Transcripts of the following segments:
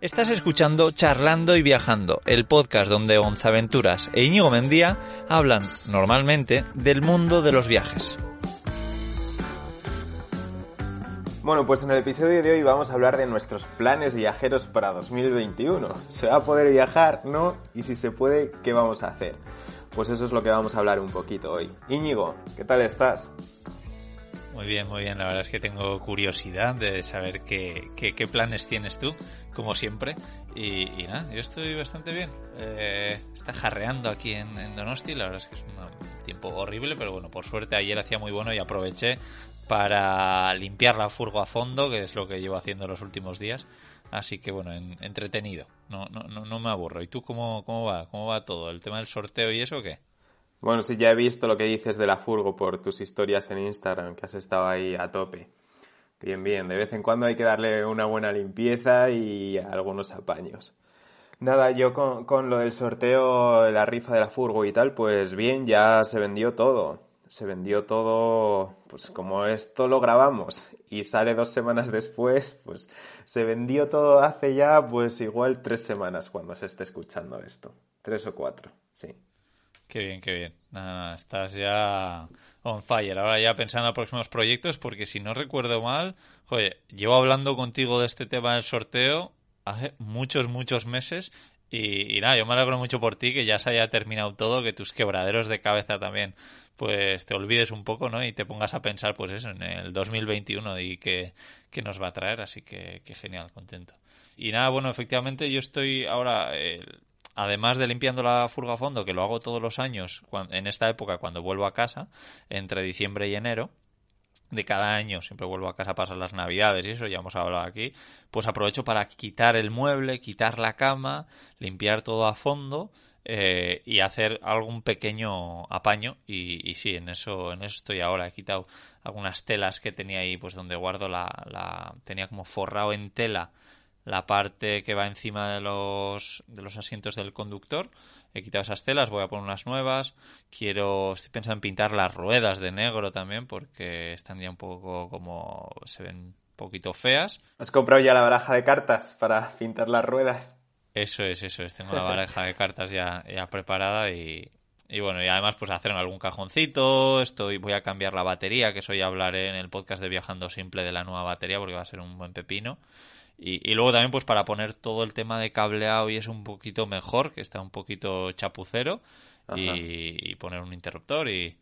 Estás escuchando Charlando y Viajando, el podcast donde Gonzaventuras e Íñigo Mendía hablan normalmente del mundo de los viajes. Bueno, pues en el episodio de hoy vamos a hablar de nuestros planes viajeros para 2021. ¿Se va a poder viajar? ¿No? Y si se puede, ¿qué vamos a hacer? Pues eso es lo que vamos a hablar un poquito hoy. Íñigo, ¿qué tal estás? Muy bien, muy bien. La verdad es que tengo curiosidad de saber qué, qué, planes tienes tú, como siempre. Y, nada, yo estoy bastante bien. Eh, está jarreando aquí en, Donosti. La verdad es que es un tiempo horrible, pero bueno, por suerte ayer hacía muy bueno y aproveché para limpiar la furgo a fondo, que es lo que llevo haciendo los últimos días. Así que bueno, entretenido. No, no, no, no me aburro. ¿Y tú cómo, cómo va? ¿Cómo va todo? ¿El tema del sorteo y eso o qué? Bueno, sí, ya he visto lo que dices de la furgo por tus historias en Instagram, que has estado ahí a tope. Bien, bien, de vez en cuando hay que darle una buena limpieza y algunos apaños. Nada, yo con, con lo del sorteo, la rifa de la furgo y tal, pues bien, ya se vendió todo. Se vendió todo, pues como esto lo grabamos y sale dos semanas después, pues se vendió todo hace ya, pues igual tres semanas cuando se esté escuchando esto. Tres o cuatro, sí. Qué bien, qué bien. Nada, estás ya on fire. Ahora ya pensando en próximos proyectos, porque si no recuerdo mal, oye, llevo hablando contigo de este tema del sorteo hace muchos, muchos meses. Y, nada, yo me alegro mucho por ti que ya se haya terminado todo, que tus quebraderos de cabeza también, pues te olvides un poco, ¿no? Y te pongas a pensar, pues eso, en el 2021 y qué, nos va a traer. Así que, qué genial, contento. Y nada, bueno, efectivamente yo estoy ahora, además de limpiando la furga a fondo, que lo hago todos los años en esta época cuando vuelvo a casa, entre diciembre y enero, de cada año, siempre vuelvo a casa a pasar las navidades y eso, ya hemos hablado aquí, pues aprovecho para quitar el mueble, quitar la cama, limpiar todo a fondo eh, y hacer algún pequeño apaño y, y, sí, en eso, en eso estoy ahora. He quitado algunas telas que tenía ahí, pues donde guardo la, la tenía como forrado en tela la parte que va encima de los, de los asientos del conductor. He quitado esas telas, voy a poner unas nuevas. Quiero, estoy pensando en pintar las ruedas de negro también porque están ya un poco como se ven un poquito feas. ¿Has comprado ya la baraja de cartas para pintar las ruedas? Eso es, eso es. Tengo la baraja de cartas ya, ya preparada y, y bueno, y además pues hacer algún cajoncito, estoy voy a cambiar la batería, que eso ya hablaré en el podcast de Viajando Simple de la nueva batería porque va a ser un buen pepino. Y, luego también pues para poner todo el tema de cableado y es un poquito mejor, que está un poquito chapucero, y, poner un interruptor y...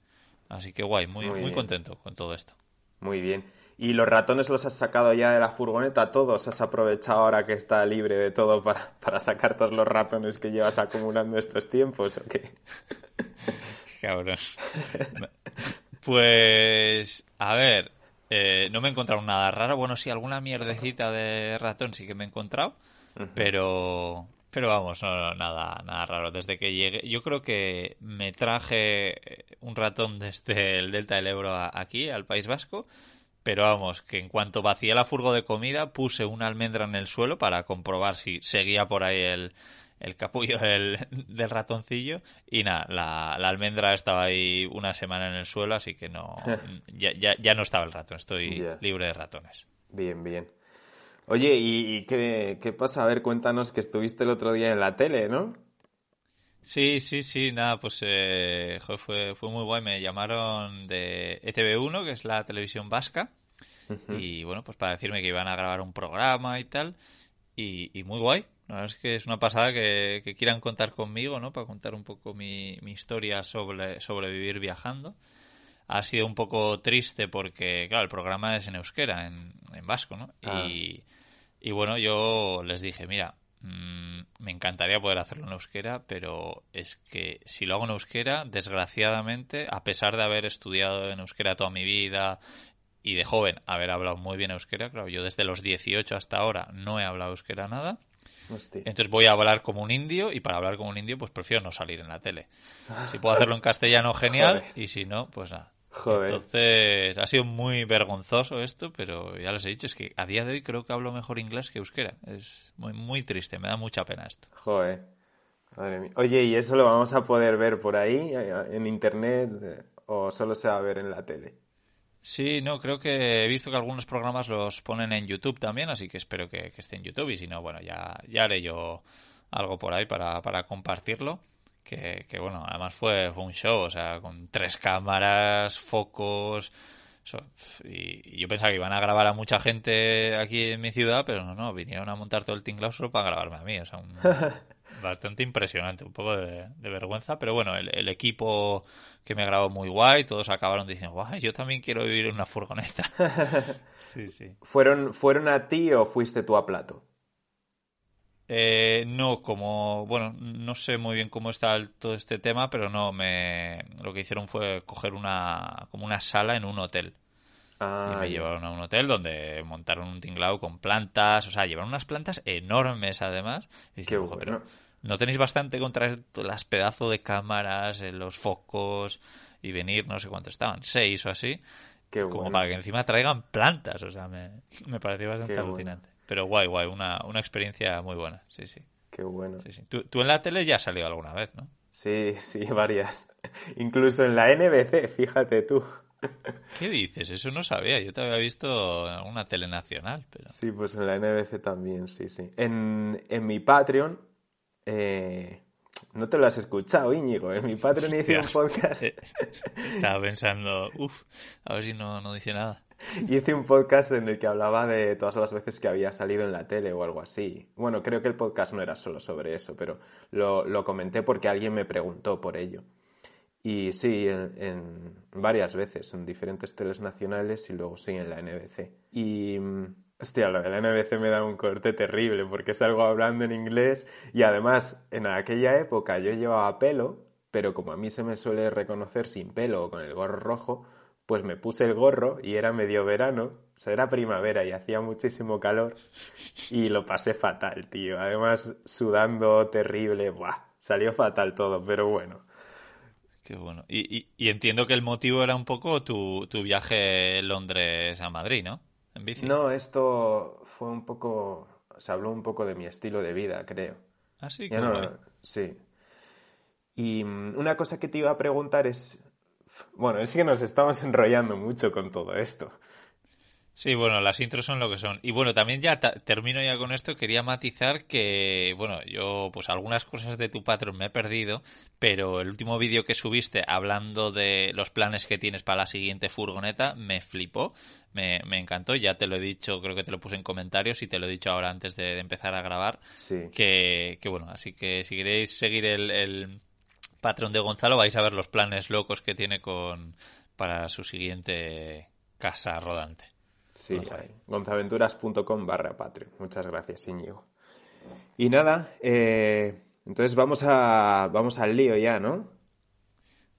Así que guay, muy, muy, contento con todo esto. Muy bien. ¿Y los ratones los has sacado ya de la furgoneta todos? ¿Has aprovechado ahora que está libre de todo para, para sacar todos los ratones que llevas acumulando estos tiempos o qué? Cabrón. Pues, a ver, eh, no me he encontrado nada raro. Bueno, sí, alguna mierdecita de ratón sí que me he encontrado. Pero. Pero vamos, no, nada, nada raro. Desde que llegué, yo creo que me traje un ratón desde el Delta del Ebro aquí, al País Vasco. Pero vamos, que en cuanto vacié la furgo de comida, puse una almendra en el suelo para comprobar si seguía por ahí el, el capullo del, ratoncillo y nada, la, almendra estaba ahí una semana en el suelo, así que no ya, ya, no estaba el ratón, estoy libre de ratones. Bien, bien. Oye, ¿y, qué, qué, pasa? A ver, cuéntanos que estuviste el otro día en la tele, ¿no? Sí, sí, sí, nada, pues eh, fue, fue muy guay. Me llamaron de ETV1, que es la televisión vasca, y bueno, pues para decirme que iban a grabar un programa y tal, y, y muy guay. La verdad es que es una pasada que, quieran contar conmigo, ¿no? Para contar un poco mi, historia sobre, sobre vivir viajando. Ha sido un poco triste porque, claro, el programa es en euskera, en, vasco, ¿no? Ah. Y, y, bueno, yo les dije, mira, mm, me encantaría poder hacerlo en euskera, pero es que si lo hago en euskera, desgraciadamente, a pesar de haber estudiado en euskera toda mi vida y de joven haber hablado muy bien euskera, claro, yo desde los 18 hasta ahora no he hablado euskera nada Entonces voy a hablar como un indio y para hablar como un indio pues prefiero no salir en la tele. Si puedo hacerlo en castellano, genial, y si no, pues nada. Entonces ha sido muy vergonzoso esto, pero ya les he dicho, es que a día de hoy creo que hablo mejor inglés que euskera. Es muy, muy triste, me da mucha pena esto. Joder. Madre mía. Oye, ¿y eso lo vamos a poder ver por ahí, en internet, o solo se va a ver en la tele? Sí, no, creo que he visto que algunos programas los ponen en YouTube también, así que espero que, esté en YouTube y si no, bueno, ya, ya haré yo algo por ahí para, compartirlo. Que, bueno, además fue, un show, o sea, con tres cámaras, focos. y, yo pensaba que iban a grabar a mucha gente aquí en mi ciudad, pero no, no, vinieron a montar todo el tinglao para grabarme a mí, o sea, un, bastante impresionante, un poco de, vergüenza, pero bueno, el, equipo que me grabó muy guay, todos acabaron diciendo, guay, yo también quiero vivir en una furgoneta. sí, sí. ¿Fueron, ¿Fueron a ti o fuiste tú a plato? Eh, no, como, bueno, no sé muy bien cómo está todo este tema, pero no, me, lo que hicieron fue coger una, como una sala en un hotel. y me llevaron a un hotel donde montaron un tinglao con plantas, o sea, llevaron unas plantas enormes además. Y Qué bueno. ¿No tenéis bastante contra las pedazos de cámaras, eh, los focos y venir, no sé cuánto estaban, seis o así? como para que encima traigan plantas, o sea, me, me pareció bastante alucinante. Pero guay, guay, una, una experiencia muy buena, sí, sí. Qué bueno. Tú, tú, en la tele ya has salido alguna vez, ¿no? Sí, sí, varias. Incluso en la NBC, fíjate tú. ¿Qué dices? Eso no sabía. Yo te había visto en alguna tele nacional. Pero... Sí, pues en la NBC también, sí, sí. En, en mi Patreon eh, no te lo has escuchado, Íñigo. En mi Patreon hice un podcast. Estaba pensando, uff, a ver si no, no dice nada. Hice un podcast en el que hablaba de todas las veces que había salido en la tele o algo así. Bueno, creo que el podcast no era solo sobre eso, pero lo, lo comenté porque alguien me preguntó por ello. Y sí, en, en, varias veces, en diferentes teles nacionales y luego sí en la NBC. Y mm, Hostia, lo de la NBC me da un corte terrible porque salgo hablando en inglés y además en aquella época yo llevaba pelo, pero como a mí se me suele reconocer sin pelo o con el gorro rojo, pues me puse el gorro y era medio verano, o sea, era primavera y hacía muchísimo calor y lo pasé fatal, tío. Además, sudando terrible, ¡buah! Salió fatal todo, pero bueno. Qué bueno. Y, entiendo que el motivo era un poco tu, tu viaje Londres a Madrid, ¿no? No, esto fue un poco. Se habló un poco de mi estilo de vida, creo. Ah, sí, Sí. Y mm, una cosa que te iba a preguntar es. Bueno, es que nos estamos enrollando mucho con todo esto. Sí, bueno, las intros son lo que son. Y bueno, también ya termino ya con esto. Quería matizar que, bueno, yo pues algunas cosas de tu patrón me he perdido, pero el último vídeo que subiste hablando de los planes que tienes para la siguiente furgoneta me flipó, me, me encantó. Ya te lo he dicho, creo que te lo puse en comentarios y te lo he dicho ahora antes de, empezar a grabar. Sí. Que, que, bueno, así que si queréis seguir el, el patrón de Gonzalo vais a ver los planes locos que tiene con para su siguiente casa rodante. Sí, gonzaventuras.com barra Patreon. Muchas gracias, Íñigo. Y nada, eh, entonces vamos, a, vamos al lío ya, ¿no?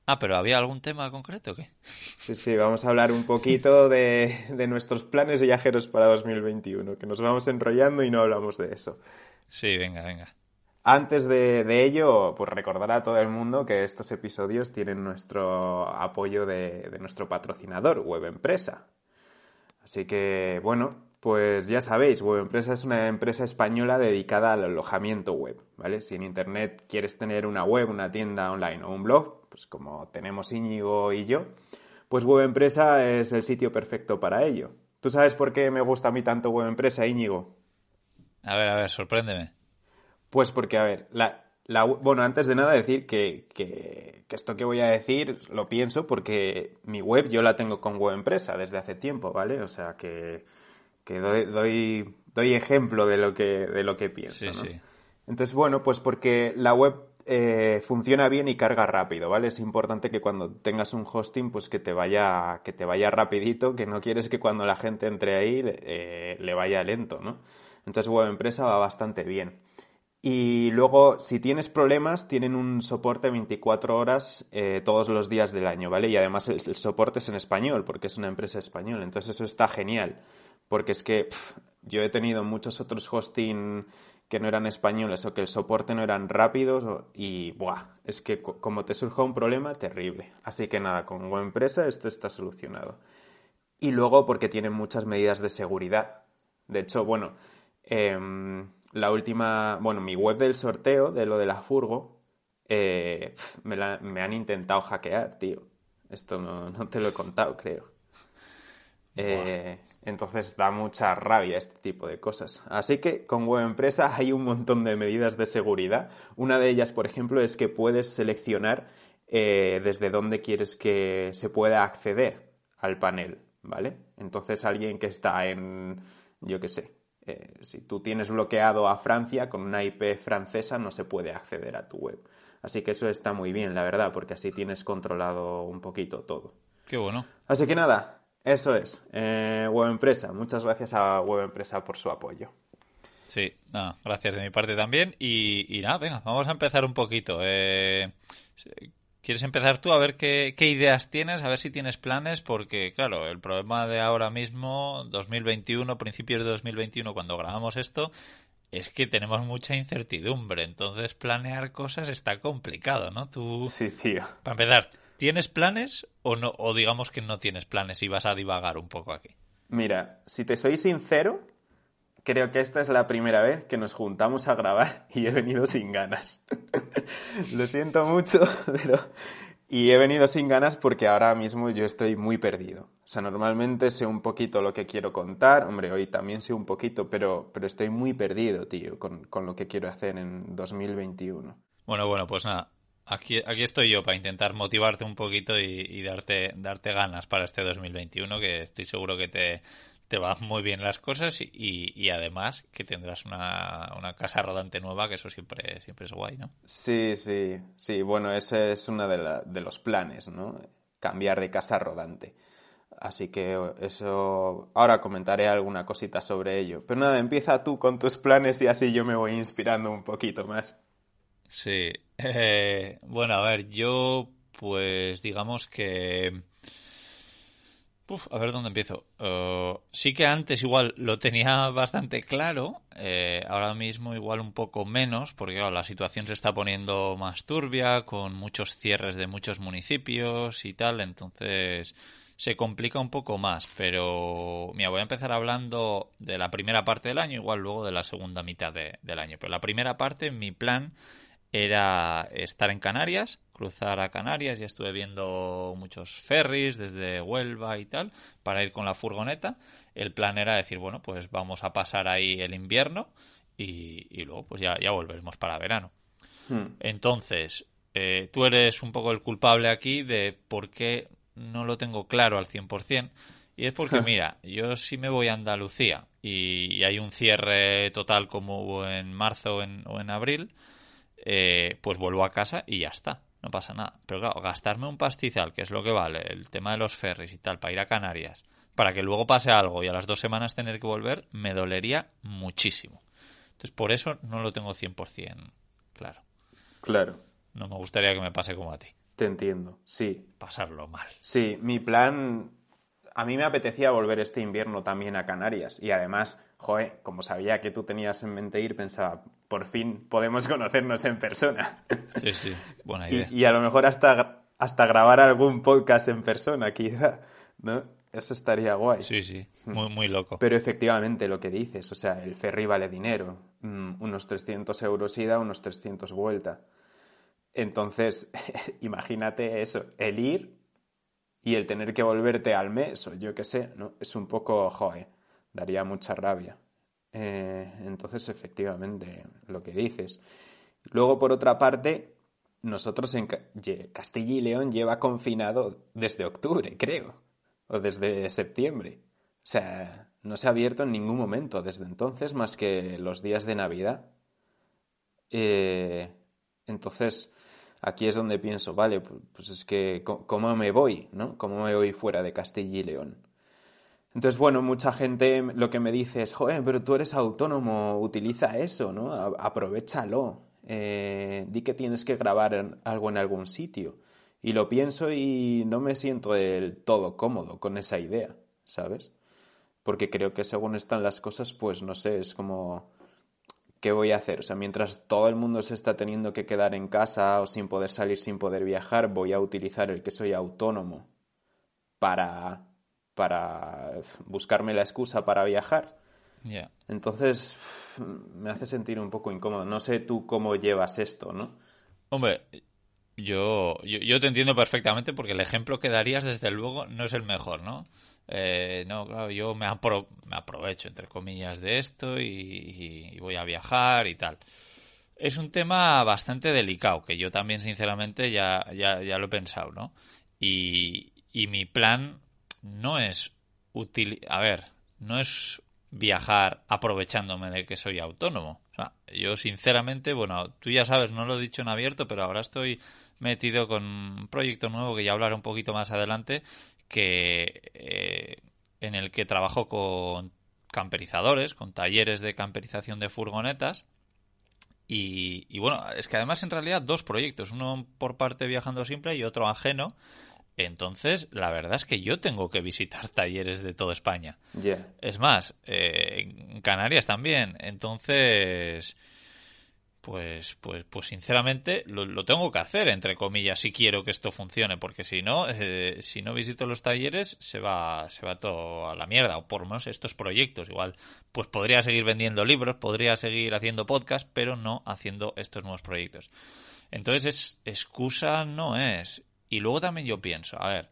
Ah, pero ¿había algún tema concreto o qué? Sí, sí, vamos a hablar un poquito de, de nuestros planes viajeros para 2021, que nos vamos enrollando y no hablamos de eso. Sí, venga, venga. Antes de, de, ello, pues recordar a todo el mundo que estos episodios tienen nuestro apoyo de, de nuestro patrocinador, Web Empresa. Así que, bueno, pues ya sabéis, WebEmpresa es una empresa española dedicada al alojamiento web, ¿vale? Si en Internet quieres tener una web, una tienda online o un blog, pues como tenemos Íñigo y yo, pues WebEmpresa es el sitio perfecto para ello. ¿Tú sabes por qué me gusta a mí tanto WebEmpresa, Íñigo? A ver, a ver, sorpréndeme. Pues porque, a ver, la, bueno, antes de nada decir que, que, esto que voy a decir lo pienso porque mi web yo la tengo con web empresa desde hace tiempo, ¿vale? O sea que, que doy, doy, doy, ejemplo de lo que, de lo que pienso. Sí, sí. Entonces, bueno, pues porque la web eh, funciona bien y carga rápido, ¿vale? Es importante que cuando tengas un hosting, pues que te vaya, que te vaya rapidito, que no quieres que cuando la gente entre ahí eh, le vaya lento, ¿no? Entonces, web empresa va bastante bien. Y luego, si tienes problemas, tienen un soporte 24 horas eh, todos los días del año, ¿vale? Y además el, soporte es en español, porque es una empresa española. Entonces eso está genial, porque es que yo he tenido muchos otros hosting que no eran españoles o que el soporte no eran rápidos y, buah, es que como te surja un problema, terrible. Así que nada, con web empresa esto está solucionado. Y luego porque tienen muchas medidas de seguridad. De hecho, bueno, em, la última, bueno, mi web del sorteo de lo de la furgo, eh, me, me, han intentado hackear, tío. Esto no, no te lo he contado, creo. Eh, entonces da mucha rabia este tipo de cosas. Así que con Web Empresa hay un montón de medidas de seguridad. Una de ellas, por ejemplo, es que puedes seleccionar eh, desde dónde quieres que se pueda acceder al panel, ¿vale? Entonces alguien que está en, yo qué sé, eh, si tú tienes bloqueado a Francia con una IP francesa no se puede acceder a tu web. Así que eso está muy bien, la verdad, porque así tienes controlado un poquito todo. Qué bueno. Así que nada, eso es, eh, Web Empresa. Muchas gracias a Web Empresa por su apoyo. Sí, nada, gracias de mi parte también. Y, nada, venga, vamos a empezar un poquito. Eh, ¿Quieres empezar tú a ver qué, ideas tienes, a ver si tienes planes? Porque, claro, el problema de ahora mismo, 2021, principios de 2021, cuando grabamos esto, es que tenemos mucha incertidumbre. Entonces, planear cosas está complicado, ¿no? Tú. Sí, tío. Para empezar, ¿Tienes planes o no o digamos que no tienes planes y vas a divagar un poco aquí? Mira, si te soy sincero, creo que esta es la primera vez que nos juntamos a grabar y he venido sin ganas. Lo siento mucho, pero y he venido sin ganas porque ahora mismo yo estoy muy perdido. O sea, normalmente sé un poquito lo que quiero contar. Hombre, hoy también sé un poquito, pero, pero estoy muy perdido, tío, con, con lo que quiero hacer en 2021. Bueno, bueno, pues nada. Aquí, aquí estoy yo para intentar motivarte un poquito y, darte, darte ganas para este 2021, que estoy seguro que te, te van muy bien las cosas y, y además que tendrás una, una, casa rodante nueva, que eso siempre, siempre es guay, ¿no? Sí, sí, sí. Bueno, ese es uno de, de los planes, ¿no? Cambiar de casa rodante. Así que eso, ahora comentaré alguna cosita sobre ello. Pero nada, empieza tú con tus planes y así yo me voy inspirando un poquito más. Sí. Eh, bueno, a ver, yo pues digamos que... Uf, a ver dónde empiezo. Uh, sí que antes igual lo tenía bastante claro, eh, ahora mismo igual un poco menos, porque la situación se está poniendo más turbia, con muchos cierres de muchos municipios y tal, entonces se complica un poco más, pero mira, voy a empezar hablando de la primera parte del año, igual luego de la segunda mitad del año, pero la primera parte, mi plan era estar en Canarias, cruzar a Canarias, ya estuve viendo muchos ferries desde Huelva y tal, para ir con la furgoneta. El plan era decir, bueno, pues vamos a pasar ahí el invierno y, luego pues ya, ya volveremos para verano. Hmm. Entonces, eh, tú eres un poco el culpable aquí de por qué no lo tengo claro al 100%. Y es porque, mira, yo sí me voy a Andalucía y, hay un cierre total como hubo en marzo o en abril, eh, pues vuelvo a casa y ya está, no pasa nada. Pero claro, gastarme un pastizal, que es lo que vale, el tema de los ferries y tal, para ir a Canarias, para que luego pase algo y a las dos semanas tener que volver, me dolería muchísimo. Entonces, por eso no lo tengo 100% claro. Claro. No me gustaría que me pase como a ti. Te entiendo, sí. Pasarlo mal. Sí, mi plan a mí me apetecía volver este invierno también a Canarias y además, joe, como sabía que tú tenías en mente ir, pensaba, por fin podemos conocernos en persona. Sí, sí, buena idea. Y, a lo mejor hasta, hasta grabar algún podcast en persona, quizá, ¿no? Eso estaría guay. Sí, sí, muy, muy loco. Pero efectivamente lo que dices, o sea, el ferry vale dinero, mm, unos 300 euros ida, unos 300 vuelta. Entonces, imagínate eso, el ir y el tener que volverte al mes o yo qué sé, ¿no? Es un poco, joe, daría mucha rabia. Eh, entonces, efectivamente, lo que dices. Luego, por otra parte, nosotros en Castilla y León lleva confinado desde octubre, creo, o desde septiembre. O sea, no se ha abierto en ningún momento desde entonces, más que los días de Navidad. Eh, entonces, aquí es donde pienso, vale, pues es que, ¿cómo me voy? ¿No? ¿Cómo me voy fuera de Castilla y León? Entonces, bueno, mucha gente lo que me dice es, joder, pero tú eres autónomo, utiliza eso, ¿no? Aprovechalo. Eh, di que tienes que grabar algo en algún sitio. Y lo pienso y no me siento del todo cómodo con esa idea, ¿sabes? Porque creo que según están las cosas, pues no sé, es como ¿qué voy a hacer? O sea, mientras todo el mundo se está teniendo que quedar en casa o sin poder salir, sin poder viajar, voy a utilizar el que soy autónomo para, para buscarme la excusa para viajar. Entonces, me hace sentir un poco incómodo. No sé tú cómo llevas esto, ¿no? Hombre, yo, yo, te entiendo perfectamente porque el ejemplo que darías, desde luego, no es el mejor, ¿no? Eh, no, claro, yo me, me, aprovecho, entre comillas, de esto y, voy a viajar y tal. Es un tema bastante delicado, que yo también, sinceramente, ya, ya, ya lo he pensado, ¿no? Y, y mi plan no es útil. A ver, no es viajar aprovechándome de que soy autónomo. O sea, yo sinceramente, bueno, tú ya sabes, no lo he dicho en abierto, pero ahora estoy metido con un proyecto nuevo que ya hablaré un poquito más adelante, que eh, en el que trabajo con camperizadores, con talleres de camperización de furgonetas. Y, y bueno, es que además en realidad dos proyectos, uno por parte viajando siempre y otro ajeno, entonces, la verdad es que yo tengo que visitar talleres de toda España. Es más, eh, en Canarias también. Entonces, pues, pues, pues sinceramente lo, tengo que hacer, entre comillas, si quiero que esto funcione, porque si no, eh, si no visito los talleres, se va, se va todo a la mierda, o por lo menos estos proyectos. Igual, pues podría seguir vendiendo libros, podría seguir haciendo podcast, pero no haciendo estos nuevos proyectos. Entonces, es, excusa no es. Y luego también yo pienso, a ver,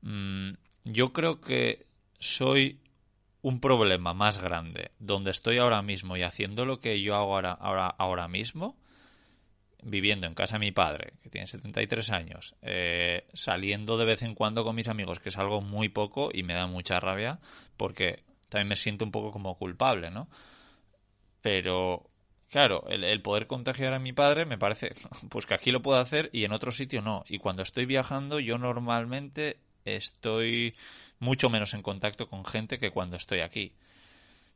mm, yo creo que soy un problema más grande donde estoy ahora mismo y haciendo lo que yo hago ahora, ahora, ahora mismo, viviendo en casa de mi padre, que tiene 73 años, eh, saliendo de vez en cuando con mis amigos, que es algo muy poco y me da mucha rabia, porque también me siento un poco como culpable, ¿no? Pero Claro, el, poder contagiar a mi padre me parece, pues que aquí lo puedo hacer y en otro sitio no. Y cuando estoy viajando yo normalmente estoy mucho menos en contacto con gente que cuando estoy aquí.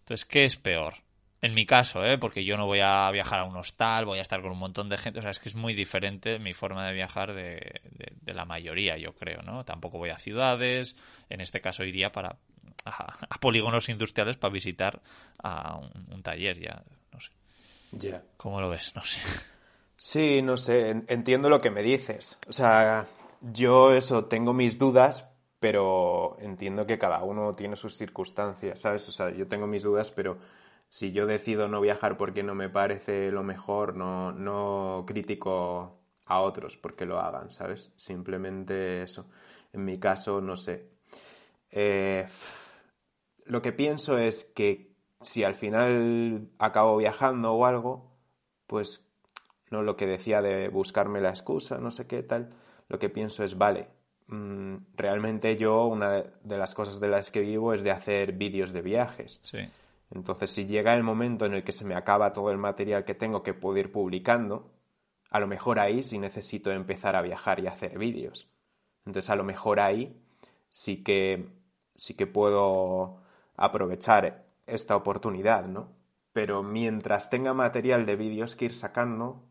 Entonces, ¿qué es peor? En mi caso, ¿eh? porque yo no voy a viajar a un hostal, voy a estar con un montón de gente, o sea, es que es muy diferente mi forma de viajar de, la mayoría, yo creo, ¿no? Tampoco voy a ciudades, en este caso iría para a, polígonos industriales para visitar a un taller, ya, no sé. ¿Cómo lo ves? No sé. Sí, no sé, entiendo lo que me dices. O sea, yo eso, tengo mis dudas, pero entiendo que cada uno tiene sus circunstancias, ¿sabes? O sea, yo tengo mis dudas, pero si yo decido no viajar porque no me parece lo mejor, no, no critico a otros porque lo hagan, ¿sabes? Simplemente eso. En mi caso, no sé. Eh, lo que pienso es que si al final acabo viajando o algo, pues no lo que decía de buscarme la excusa, no sé qué tal, lo que pienso es, vale, mm, realmente yo una de las cosas de las que vivo es de hacer vídeos de viajes. Sí. Entonces, si llega el momento en el que se me acaba todo el material que tengo que puedo ir publicando, a lo mejor ahí sí necesito empezar a viajar y hacer vídeos. Entonces, a lo mejor ahí sí que sí que puedo aprovechar esta oportunidad, ¿no? Pero mientras tenga material de vídeos que ir sacando,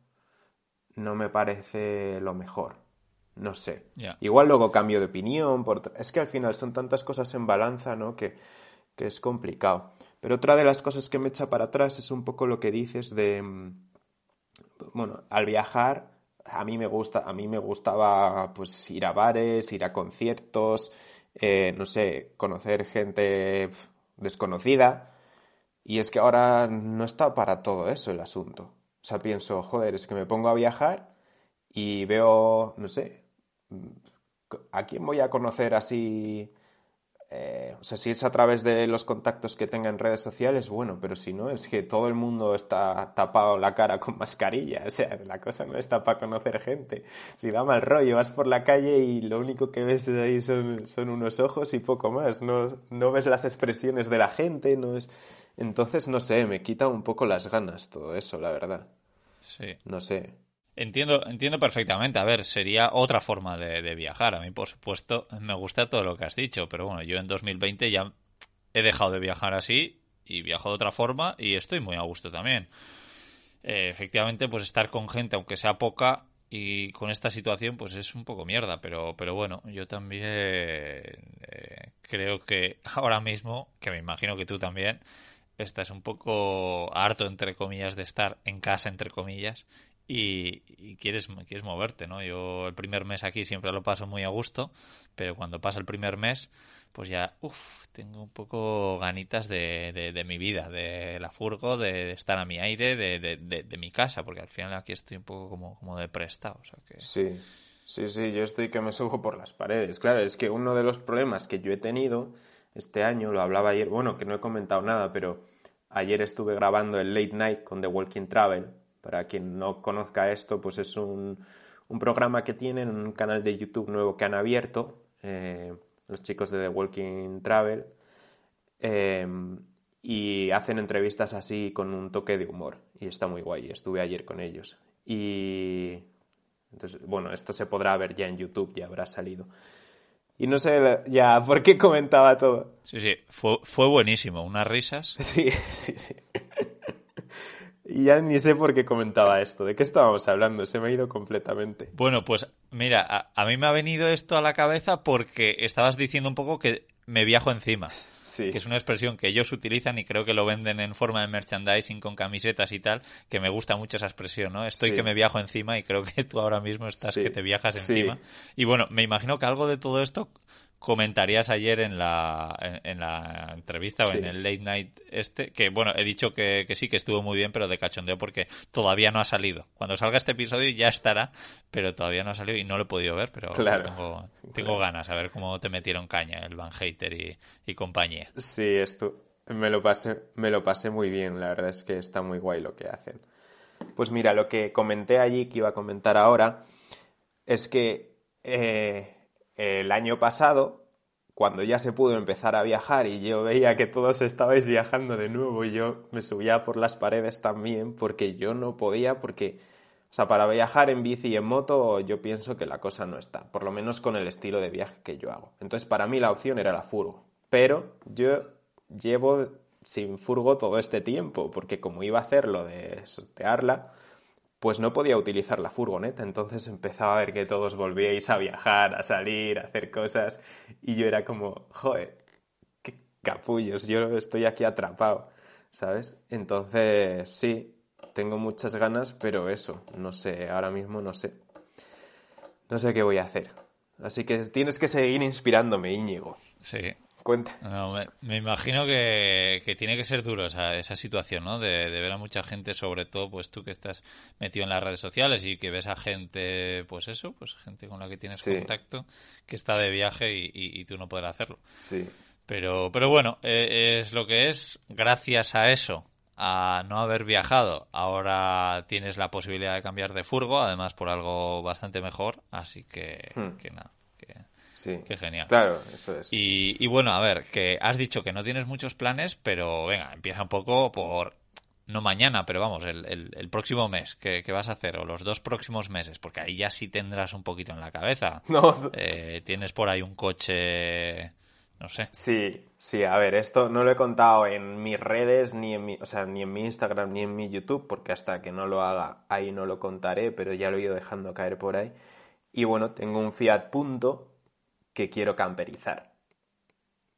no me parece lo mejor. No sé. Igual luego cambio de opinión. Es que al final son tantas cosas en balanza, ¿no? Que, que es complicado. Pero otra de las cosas que me echa para atrás es un poco lo que dices de. Mm, bueno, al viajar, a mí me gusta, a mí me gustaba pues ir a bares, ir a conciertos, eh, no sé, conocer gente desconocida. Y es que ahora no está para todo eso el asunto. O sea, pienso, joder, es que me pongo a viajar y veo, no sé, ¿a quién voy a conocer así? Eh, o sea, si es a través de los contactos que tenga en redes sociales, bueno, pero si no, es que todo el mundo está tapado la cara con mascarilla. O sea, la cosa no está para conocer gente. Si da mal rollo, vas por la calle y lo único que ves ahí son, son unos ojos y poco más. No, no ves las expresiones de la gente, no es entonces, no sé, me quita un poco las ganas todo eso, la verdad. Sí. No sé. Entiendo, entiendo perfectamente. A ver, sería otra forma de, viajar. A mí, por supuesto, me gusta todo lo que has dicho, pero bueno, yo en 2020 ya he dejado de viajar así y viajo de otra forma y estoy muy a gusto también. Eh, efectivamente, pues estar con gente, aunque sea poca, y con esta situación, pues es un poco mierda, pero, pero bueno, yo también eh, creo que ahora mismo, que me imagino que tú también, estás un poco harto, entre comillas, de estar en casa, entre comillas, y, quieres, quieres moverte, ¿no? Yo el primer mes aquí siempre lo paso muy a gusto, pero cuando pasa el primer mes, pues ya, uff, tengo un poco ganitas de, de, mi vida, de la furgo, de, estar a mi aire, de, de, mi casa, porque al final aquí estoy un poco como, como de prestado, o que... Sí, sí, sí, yo estoy que me subo por las paredes. Claro, es que uno de los problemas que yo he tenido este año, lo hablaba ayer, bueno, que no he comentado nada, pero ayer estuve grabando el Late Night con The Walking Travel, para quien no conozca esto, pues es un, programa que tienen, un canal de YouTube nuevo que han abierto, eh, los chicos de The Walking Travel, eh, y hacen entrevistas así con un toque de humor. Y está muy guay, estuve ayer con ellos. Y entonces, bueno, esto se podrá ver ya en YouTube, ya habrá salido. Y no sé ya por qué comentaba todo. Sí, sí, fue, fue buenísimo, unas risas. Sí, sí, sí. Y ya ni sé por qué comentaba esto. ¿De qué estábamos hablando? Se me ha ido completamente. Bueno, pues mira, a, mí me ha venido esto a la cabeza porque estabas diciendo un poco que me viajo encima. Sí. Que es una expresión que ellos utilizan y creo que lo venden en forma de merchandising con camisetas y tal, que me gusta mucho esa expresión, ¿no? Estoy que me viajo encima y creo que tú ahora mismo estás que te viajas encima. Y bueno, me imagino que algo de todo esto comentarías ayer en la, en, la entrevista o en el late night este, que bueno, he dicho que, sí, que estuvo muy bien, pero de cachondeo porque todavía no ha salido. Cuando salga este episodio ya estará, pero todavía no ha salido y no lo he podido ver, pero tengo, tengo ganas a ver cómo te metieron caña el Van Hater y, y compañía. Sí, esto me lo, pasé, me lo pasé muy bien, la verdad es que está muy guay lo que hacen. Pues mira, lo que comenté allí, que iba a comentar ahora, es que eh, el año pasado, cuando ya se pudo empezar a viajar y yo veía que todos estabais viajando de nuevo y yo me subía por las paredes también porque yo no podía, porque, o sea, para viajar en bici y en moto yo pienso que la cosa no está, por lo menos con el estilo de viaje que yo hago. Entonces para mí la opción era la furgo, pero yo llevo sin furgo todo este tiempo, porque como iba a hacer lo de sortearla, pues no podía utilizar la furgoneta. Entonces empezaba a ver que todos volvíais a viajar, a salir, a hacer cosas. Y yo era como, joder, qué capullos, yo estoy aquí atrapado, ¿sabes? Entonces, sí, tengo muchas ganas, pero eso, no sé, ahora mismo no sé. No sé qué voy a hacer. Así que tienes que seguir inspirándome, Íñigo. Sí, Cuenta. me, imagino que, tiene que ser duro esa, esa situación, ¿no? De, ver a mucha gente, sobre todo, pues tú que estás metido en las redes sociales y que ves a gente, pues eso, pues gente con la que tienes contacto, que está de viaje y, tú no puedes hacerlo. Sí. Pero, pero bueno, eh, es lo que es. Gracias a eso, a no haber viajado, ahora tienes la posibilidad de cambiar de furgo, además por algo bastante mejor, así que, hmm. que nada. Que Sí. Qué genial. Claro, eso es. Y, bueno, a ver, que has dicho que no tienes muchos planes, pero venga, empieza un poco por no mañana, pero vamos, el, el, próximo mes, ¿qué, vas a hacer? O los dos próximos meses, porque ahí ya sí tendrás un poquito en la cabeza. No. Eh, tienes por ahí un coche, no sé. Sí, sí, a ver, esto no lo he contado en mis redes, ni en mi, o sea, ni en mi Instagram, ni en mi YouTube, porque hasta que no lo haga ahí no lo contaré, pero ya lo he ido dejando caer por ahí. Y bueno, tengo un Fiat Punto que quiero camperizar.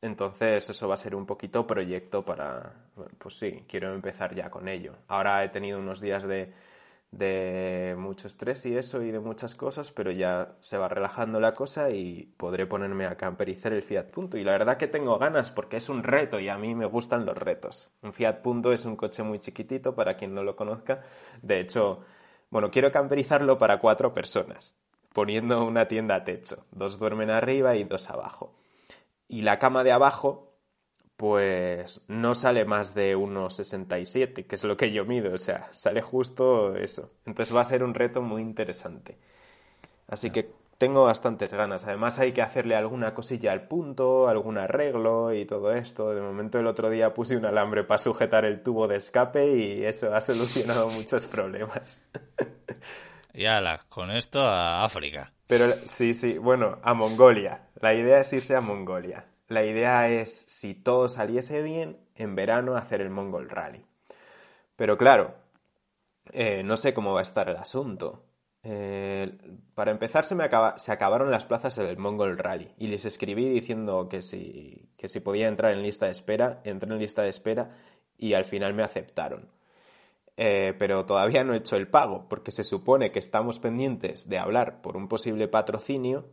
Entonces eso va a ser un poquito proyecto para, pues sí, quiero empezar ya con ello. Ahora he tenido unos días de, de mucho estrés y eso y de muchas cosas, pero ya se va relajando la cosa y podré ponerme a camperizar el Fiat Punto. Y la verdad que tengo ganas porque es un reto y a mí me gustan los retos. Un Fiat Punto es un coche muy chiquitito para quien no lo conozca. De hecho, bueno, quiero camperizarlo para cuatro personas poniendo una tienda a techo. Dos duermen arriba y dos abajo. Y la cama de abajo, pues no sale más de unos 67, que es lo que yo mido, o sea, sale justo eso. Entonces va a ser un reto muy interesante. Así que tengo bastantes ganas. Además hay que hacerle alguna cosilla al punto, algún arreglo y todo esto. De momento el otro día puse un alambre para sujetar el tubo de escape y eso ha solucionado muchos problemas. Y ala, con esto a África. Pero sí, sí, bueno, a Mongolia. La idea es irse a Mongolia. La idea es, si todo saliese bien, en verano hacer el Mongol Rally. Pero claro, eh, no sé cómo va a estar el asunto. Eh, para empezar, se, me acaba, se acabaron las plazas del Mongol Rally y les escribí diciendo que si, que si podía entrar en lista de espera. Entré en lista de espera y al final me aceptaron. Eh, pero todavía no he hecho el pago porque se supone que estamos pendientes de hablar por un posible patrocinio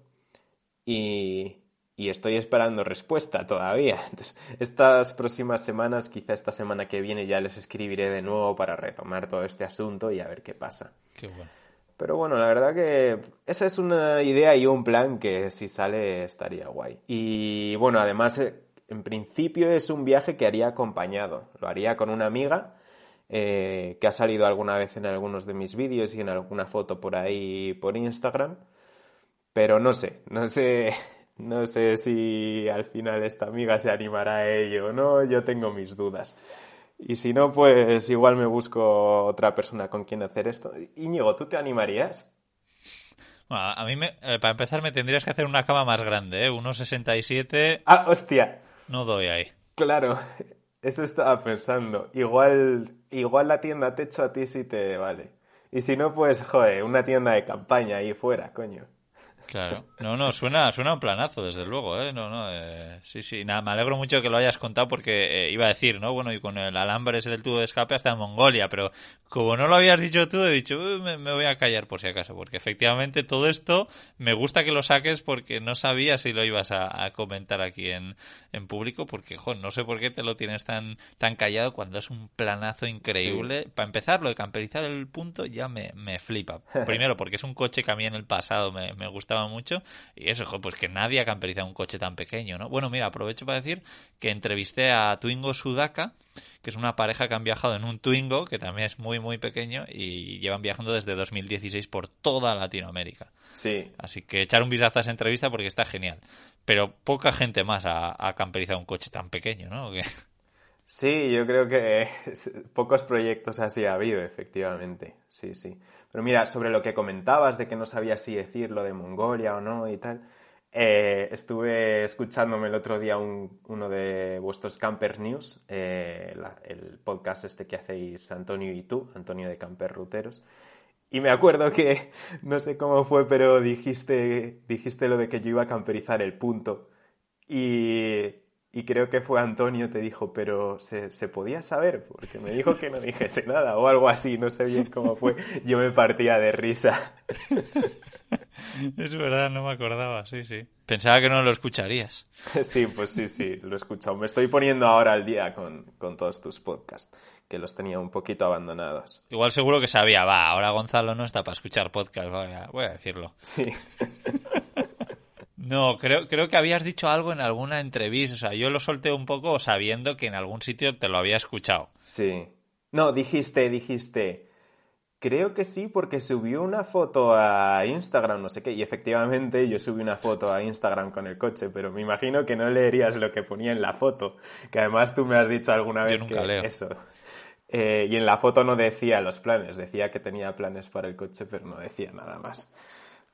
y, y estoy esperando respuesta todavía. Entonces, estas próximas semanas, quizá esta semana que viene, ya les escribiré de nuevo para retomar todo este asunto y a ver qué pasa. Qué bueno. Pero bueno, la verdad que esa es una idea y un plan que si sale estaría guay. Y bueno, además, eh, en principio es un viaje que haría acompañado. Lo haría con una amiga eh, que ha salido alguna vez en algunos de mis vídeos y en alguna foto por ahí por Instagram. Pero no sé, no sé, no sé si al final esta amiga se animará a ello o no, yo tengo mis dudas. Y si no, pues igual me busco otra persona con quien hacer esto. Íñigo, ¿tú te animarías? Bueno, a mí, me, eh, para empezar, me tendrías que hacer una cama más grande, ¿eh? 1,67. Ah, hostia. No doy ahí. Claro, eso estaba pensando. Igual, igual la tienda techo a ti sí te vale. Y si no, pues, joder, una tienda de campaña ahí fuera, coño. Claro, no, no, suena, suena un planazo, desde luego, ¿eh? No, no, eh, sí, sí, nada, me alegro mucho que lo hayas contado porque eh, iba a decir, ¿no? Bueno, y con el alambre ese del tubo de escape hasta en Mongolia, pero como no lo habías dicho tú, he dicho, me, me, voy a callar por si acaso, porque efectivamente todo esto me gusta que lo saques porque no sabía si lo ibas a, a comentar aquí en, en público, porque, jo, no sé por qué te lo tienes tan, tan callado cuando es un planazo increíble. Sí. Para empezar, lo de camperizar el punto ya me, me flipa. Primero, porque es un coche que a mí en el pasado me, me gustaba mucho. Y eso, pues que nadie ha camperizado un coche tan pequeño, ¿no? Bueno, mira, aprovecho para decir que entrevisté a Twingo Sudaka, que es una pareja que han viajado en un Twingo, que también es muy, muy pequeño, y llevan viajando desde 2016 por toda Latinoamérica. Sí. Así que echar un vistazo a esa entrevista porque está genial. Pero poca gente más ha, ha camperizado un coche tan pequeño, ¿no? Que... Sí, yo creo que pocos proyectos así ha habido, efectivamente. Sí, sí. Pero mira, sobre lo que comentabas de que no sabía si decir lo de Mongolia o no y tal, eh, estuve escuchándome el otro día un, uno de vuestros Camper News, eh, el podcast este que hacéis Antonio y tú, Antonio de Camper Ruteros. Y me acuerdo que, no sé cómo fue, pero dijiste, dijiste lo de que yo iba a camperizar el punto. Y, y creo que fue Antonio, te dijo, pero ¿se, ¿se, podía saber? Porque me dijo que no dijese nada o algo así, no sé bien cómo fue. Yo me partía de risa. Es verdad, no me acordaba, sí, sí. Pensaba que no lo escucharías. Sí, pues sí, sí, lo he escuchado. Me estoy poniendo ahora al día con, con todos tus podcasts, que los tenía un poquito abandonados. Igual seguro que sabía, va, ahora Gonzalo no está para escuchar podcast, voy a, voy a decirlo. Sí. No, creo, creo que habías dicho algo en alguna entrevista. O sea, yo lo solté un poco sabiendo que en algún sitio te lo había escuchado. Sí. No, dijiste, dijiste. Creo que sí, porque subió una foto a Instagram, no sé qué, y efectivamente yo subí una foto a Instagram con el coche, pero me imagino que no leerías lo que ponía en la foto, que además tú me has dicho alguna vez yo nunca que leo. eso. Eh, y en la foto no decía los planes, decía que tenía planes para el coche, pero no decía nada más.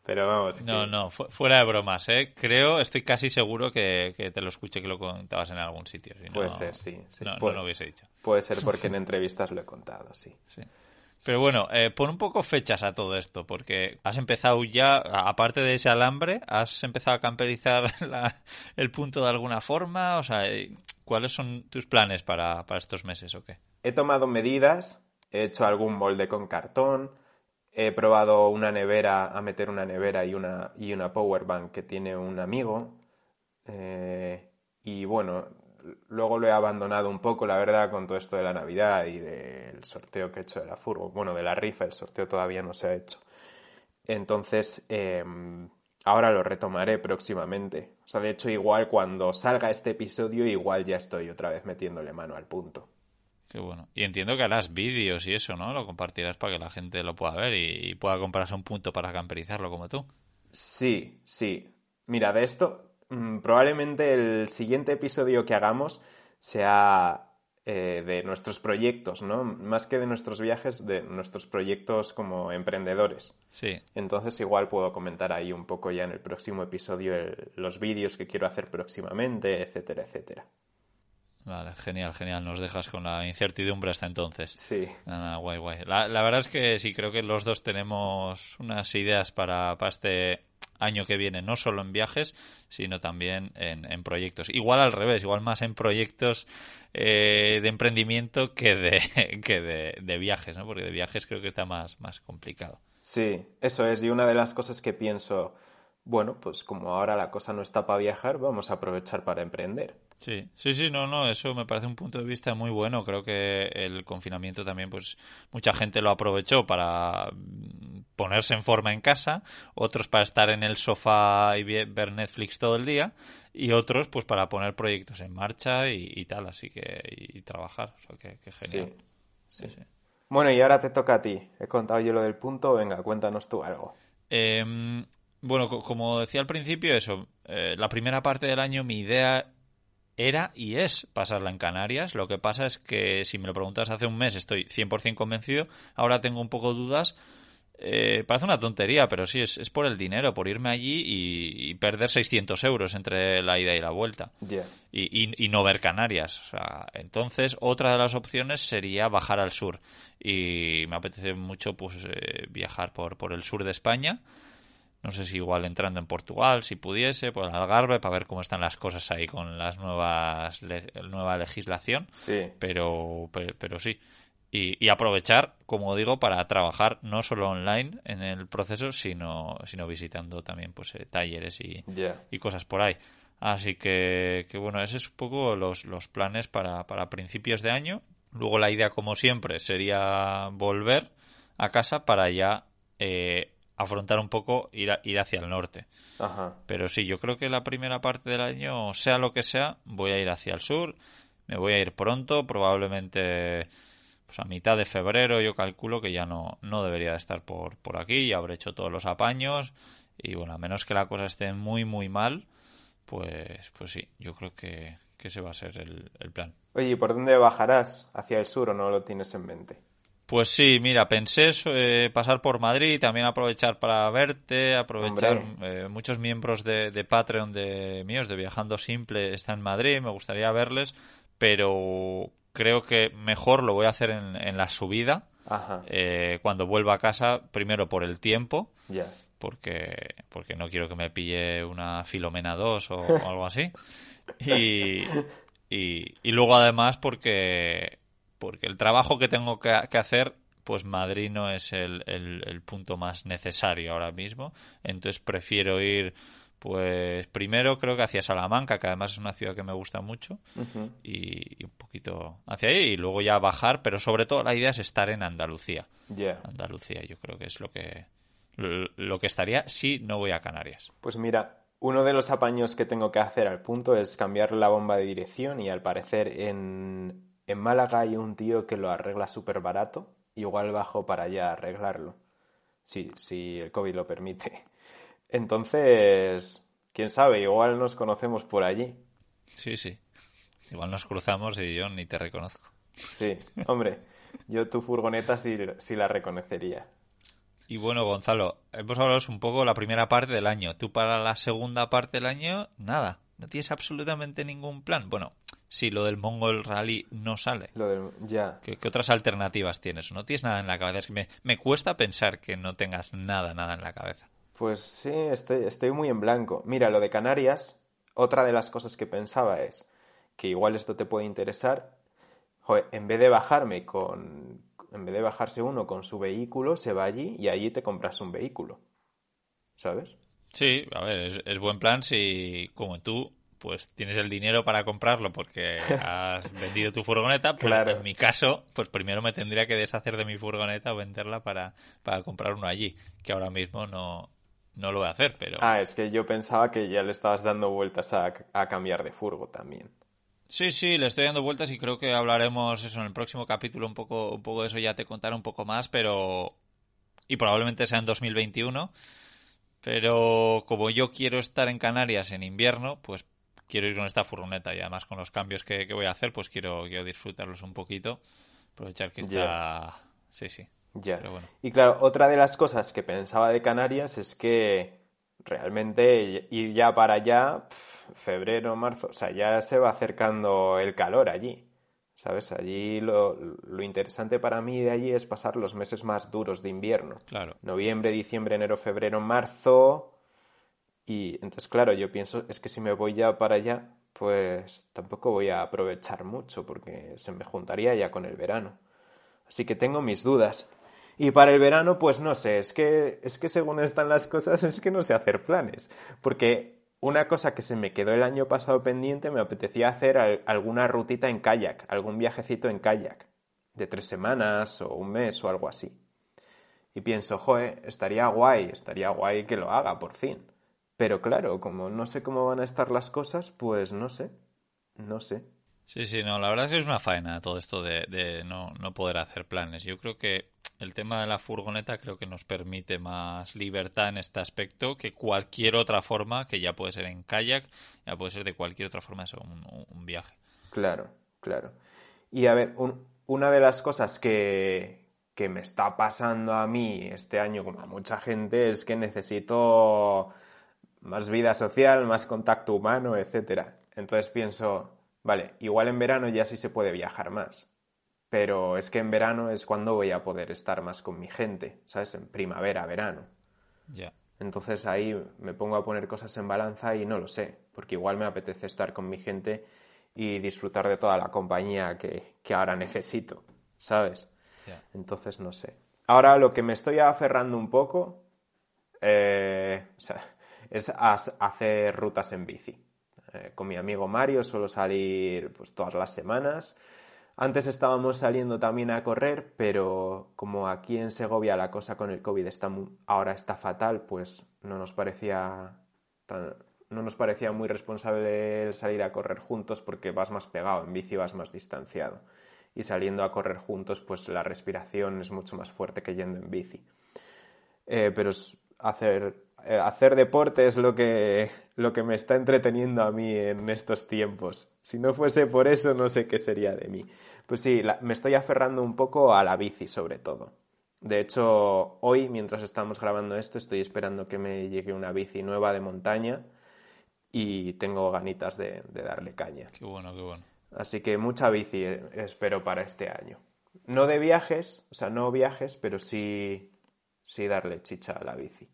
Pero vamos. No, que... no, fu fuera de bromas, ¿eh? Creo, estoy casi seguro que, que, te lo escuché que lo contabas en algún sitio. Si puede no, ser, sí. sí. No, puede, no, lo hubiese dicho. Puede ser porque en entrevistas lo he contado, sí. sí. Pero bueno, eh, pon un poco fechas a todo esto, porque has empezado ya, aparte de ese alambre, has empezado a camperizar la, el punto de alguna forma. O sea, eh, ¿cuáles son tus planes para, para estos meses o qué? He tomado medidas, he hecho algún molde con cartón, he probado una nevera, a meter una nevera y una, y una power bank que tiene un amigo. Eh, y bueno, luego lo he abandonado un poco, la verdad, con todo esto de la Navidad y del sorteo que he hecho de la furgo. Bueno, de la rifa, el sorteo todavía no se ha hecho. Entonces, eh, ahora lo retomaré próximamente. O sea, de hecho, igual cuando salga este episodio, igual ya estoy otra vez metiéndole mano al punto. Qué bueno. Y entiendo que harás vídeos y eso, ¿no? Lo compartirás para que la gente lo pueda ver y, y pueda comprarse un punto para camperizarlo como tú. Sí, sí. Mira, de esto, mmm, probablemente el siguiente episodio que hagamos sea eh, de nuestros proyectos, ¿no? Más que de nuestros viajes, de nuestros proyectos como emprendedores. Sí. Entonces igual puedo comentar ahí un poco ya en el próximo episodio el, los vídeos que quiero hacer próximamente, etcétera, etcétera. Vale, genial, genial. Nos dejas con la incertidumbre hasta entonces. Sí. Ah, guay, guay. La, la, verdad es que sí, creo que los dos tenemos unas ideas para, para este año que viene, no solo en viajes, sino también en, proyectos. Igual al revés, igual más en proyectos eh, de emprendimiento que de, que de, viajes, ¿no? Porque de viajes creo que está más, más complicado. Sí, eso es. Y una de las cosas que pienso, bueno, pues como ahora la cosa no está para viajar, vamos a aprovechar para emprender. Sí, sí, sí, no, no, eso me parece un punto de vista muy bueno. Creo que el confinamiento también, pues mucha gente lo aprovechó para ponerse en forma en casa, otros para estar en el sofá y ver Netflix todo el día, y otros pues para poner proyectos en marcha y, tal, así que y, trabajar. O sea, que, genial. Sí, sí. Bueno, y ahora te toca a ti. He contado yo lo del punto, venga, cuéntanos tú algo. Em, bueno, como decía al principio, eso, eh, la primera parte del año mi idea era y es pasarla en Canarias. Lo que pasa es que si me lo preguntas hace un mes estoy 100% convencido. Ahora tengo un poco dudas. Eh, parece una tontería, pero sí, es, por el dinero, por irme allí y, perder 600 euros entre la ida y la vuelta. Y, no ver Canarias. entonces, otra de las opciones sería bajar al sur. Y me apetece mucho pues eh, viajar por, por el sur de España no sé si igual entrando en Portugal, si pudiese, por el Algarve, para ver cómo están las cosas ahí con las nuevas nueva legislación. Sí. Pero, pero, sí. Y, aprovechar, como digo, para trabajar no solo online en el proceso, sino, sino visitando también pues eh, talleres y, y cosas por ahí. Así que, que bueno, ese es un poco los, los planes para, para principios de año. Luego la idea, como siempre, sería volver a casa para ya eh, afrontar un poco ir, ir hacia el norte. Pero sí, yo creo que la primera parte del año, sea lo que sea, voy a ir hacia el sur. Me voy a ir pronto, probablemente pues a mitad de febrero. Yo calculo que ya no, no debería de estar por, por aquí. Ya habré hecho todos los apaños. Y bueno, a menos que la cosa esté muy, muy mal, pues, pues sí, yo creo que, que ese va a ser el, el plan. Oye, ¿y por dónde bajarás? ¿Hacia el sur o no lo tienes en mente? Pues sí, mira, pensé eh, pasar por Madrid, también aprovechar para verte, aprovechar eh, muchos miembros de, Patreon de míos, de Viajando Simple, están en Madrid, me gustaría verles, pero creo que mejor lo voy a hacer en, la subida, eh, cuando vuelva a casa, primero por el tiempo, porque, porque no quiero que me pille una Filomena 2 o, algo así, y, y luego además porque porque el trabajo que tengo que, hacer pues Madrid no es el, punto más necesario ahora mismo. Entonces prefiero ir, pues primero creo que hacia Salamanca, que además es una ciudad que me gusta mucho, y, un poquito hacia ahí, y luego ya bajar, pero sobre todo la idea es estar en Andalucía. Andalucía, yo creo que es lo que, lo que estaría si no voy a Canarias. Pues mira, uno de los apaños que tengo que hacer al punto es cambiar la bomba de dirección y al parecer en en Málaga hay un tío que lo arregla súper barato. Igual bajo para allá a arreglarlo. Si, si el COVID lo permite. Entonces, quién sabe, igual nos conocemos por allí. Sí, sí. Igual nos cruzamos y yo ni te reconozco. Sí, hombre, yo tu furgoneta sí, sí la reconocería. Y bueno, Gonzalo, hemos hablado un poco la primera parte del año. Tú para la segunda parte del año, nada. No tienes absolutamente ningún plan. Bueno, si lo del Mongol Rally no sale. Lo ya. ¿Qué, otras alternativas tienes? ¿No tienes nada en la cabeza? Es que me, me, cuesta pensar que no tengas nada, nada en la cabeza. Pues sí, estoy, estoy muy en blanco. Mira, lo de Canarias, otra de las cosas que pensaba es que igual esto te puede interesar. Joder, en vez de bajarme con. En vez de bajarse uno con su vehículo, se va allí y allí te compras un vehículo. ¿Sabes? Sí, a ver, es, buen plan si, como tú, pues tienes el dinero para comprarlo porque has vendido tu furgoneta, pues claro. en mi caso, pues primero me tendría que deshacer de mi furgoneta o venderla para, para comprar uno allí, que ahora mismo no, no lo voy a hacer, pero... Ah, es que yo pensaba que ya le estabas dando vueltas a, a cambiar de furgo también. Sí, sí, le estoy dando vueltas y creo que hablaremos eso en el próximo capítulo, un poco, un poco de eso ya te contaré un poco más, pero... Y probablemente sea en 2021 pero como yo quiero estar en Canarias en invierno, pues quiero ir con esta furgoneta y además con los cambios que, voy a hacer, pues quiero, quiero disfrutarlos un poquito, aprovechar que está... Sí, sí. Ya. Y claro, otra de las cosas que pensaba de Canarias es que realmente ir ya para allá, febrero, marzo, o sea, ya se va acercando el calor allí. ¿Sabes? Allí lo, lo, interesante para mí de allí es pasar los meses más duros de invierno. Claro. Noviembre, diciembre, enero, febrero, marzo. Y entonces, claro, yo pienso, es que si me voy ya para allá, pues tampoco voy a aprovechar mucho porque se me juntaría ya con el verano. Así que tengo mis dudas. Y para el verano, pues no sé, es que, es que según están las cosas, es que no sé hacer planes. Porque una cosa que se me quedó el año pasado pendiente, me apetecía hacer alguna rutita en kayak, algún viajecito en kayak, de tres semanas o un mes o algo así. Y pienso, joe, estaría guay, estaría guay que lo haga por fin. Pero claro, como no sé cómo van a estar las cosas, pues no sé, no sé. Sí, sí, no, la verdad es que es una faena todo esto de, no, poder hacer planes. Yo creo que el tema de la furgoneta creo que nos permite más libertad en este aspecto que cualquier otra forma, que ya puede ser en kayak, ya puede ser de cualquier otra forma, eso, un, viaje. Claro, claro. Y a ver, una de las cosas que, que me está pasando a mí este año, como a mucha gente, es que necesito más vida social, más contacto humano, etcétera. Entonces pienso, Vale, igual en verano ya sí se puede viajar más. Pero es que en verano es cuando voy a poder estar más con mi gente, ¿sabes? En primavera, verano. Ya. Entonces ahí me pongo a poner cosas en balanza y no lo sé, porque igual me apetece estar con mi gente y disfrutar de toda la compañía que, ahora necesito, ¿sabes? Entonces no sé. Ahora lo que me estoy aferrando un poco eh, es hacer rutas en bici. Eh, con mi amigo Mario suelo salir pues, todas las semanas. Antes estábamos saliendo también a correr, pero como aquí en Segovia la cosa con el COVID está ahora está fatal, pues no nos parecía no nos parecía muy responsable salir a correr juntos porque vas más pegado, en bici vas más distanciado. Y saliendo a correr juntos, pues la respiración es mucho más fuerte que yendo en bici. Eh, pero hacer hacer deporte es lo que, lo que me está entreteniendo a mí en estos tiempos. Si no fuese por eso, no sé qué sería de mí. Pues sí, me estoy aferrando un poco a la bici sobre todo. De hecho, hoy, mientras estamos grabando esto, estoy esperando que me llegue una bici nueva de montaña y tengo ganitas de, de darle caña. Qué bueno, qué bueno. Así que mucha bici eh, espero para este año. No de viajes, o sea, no viajes, pero sí, sí darle chicha a la bici.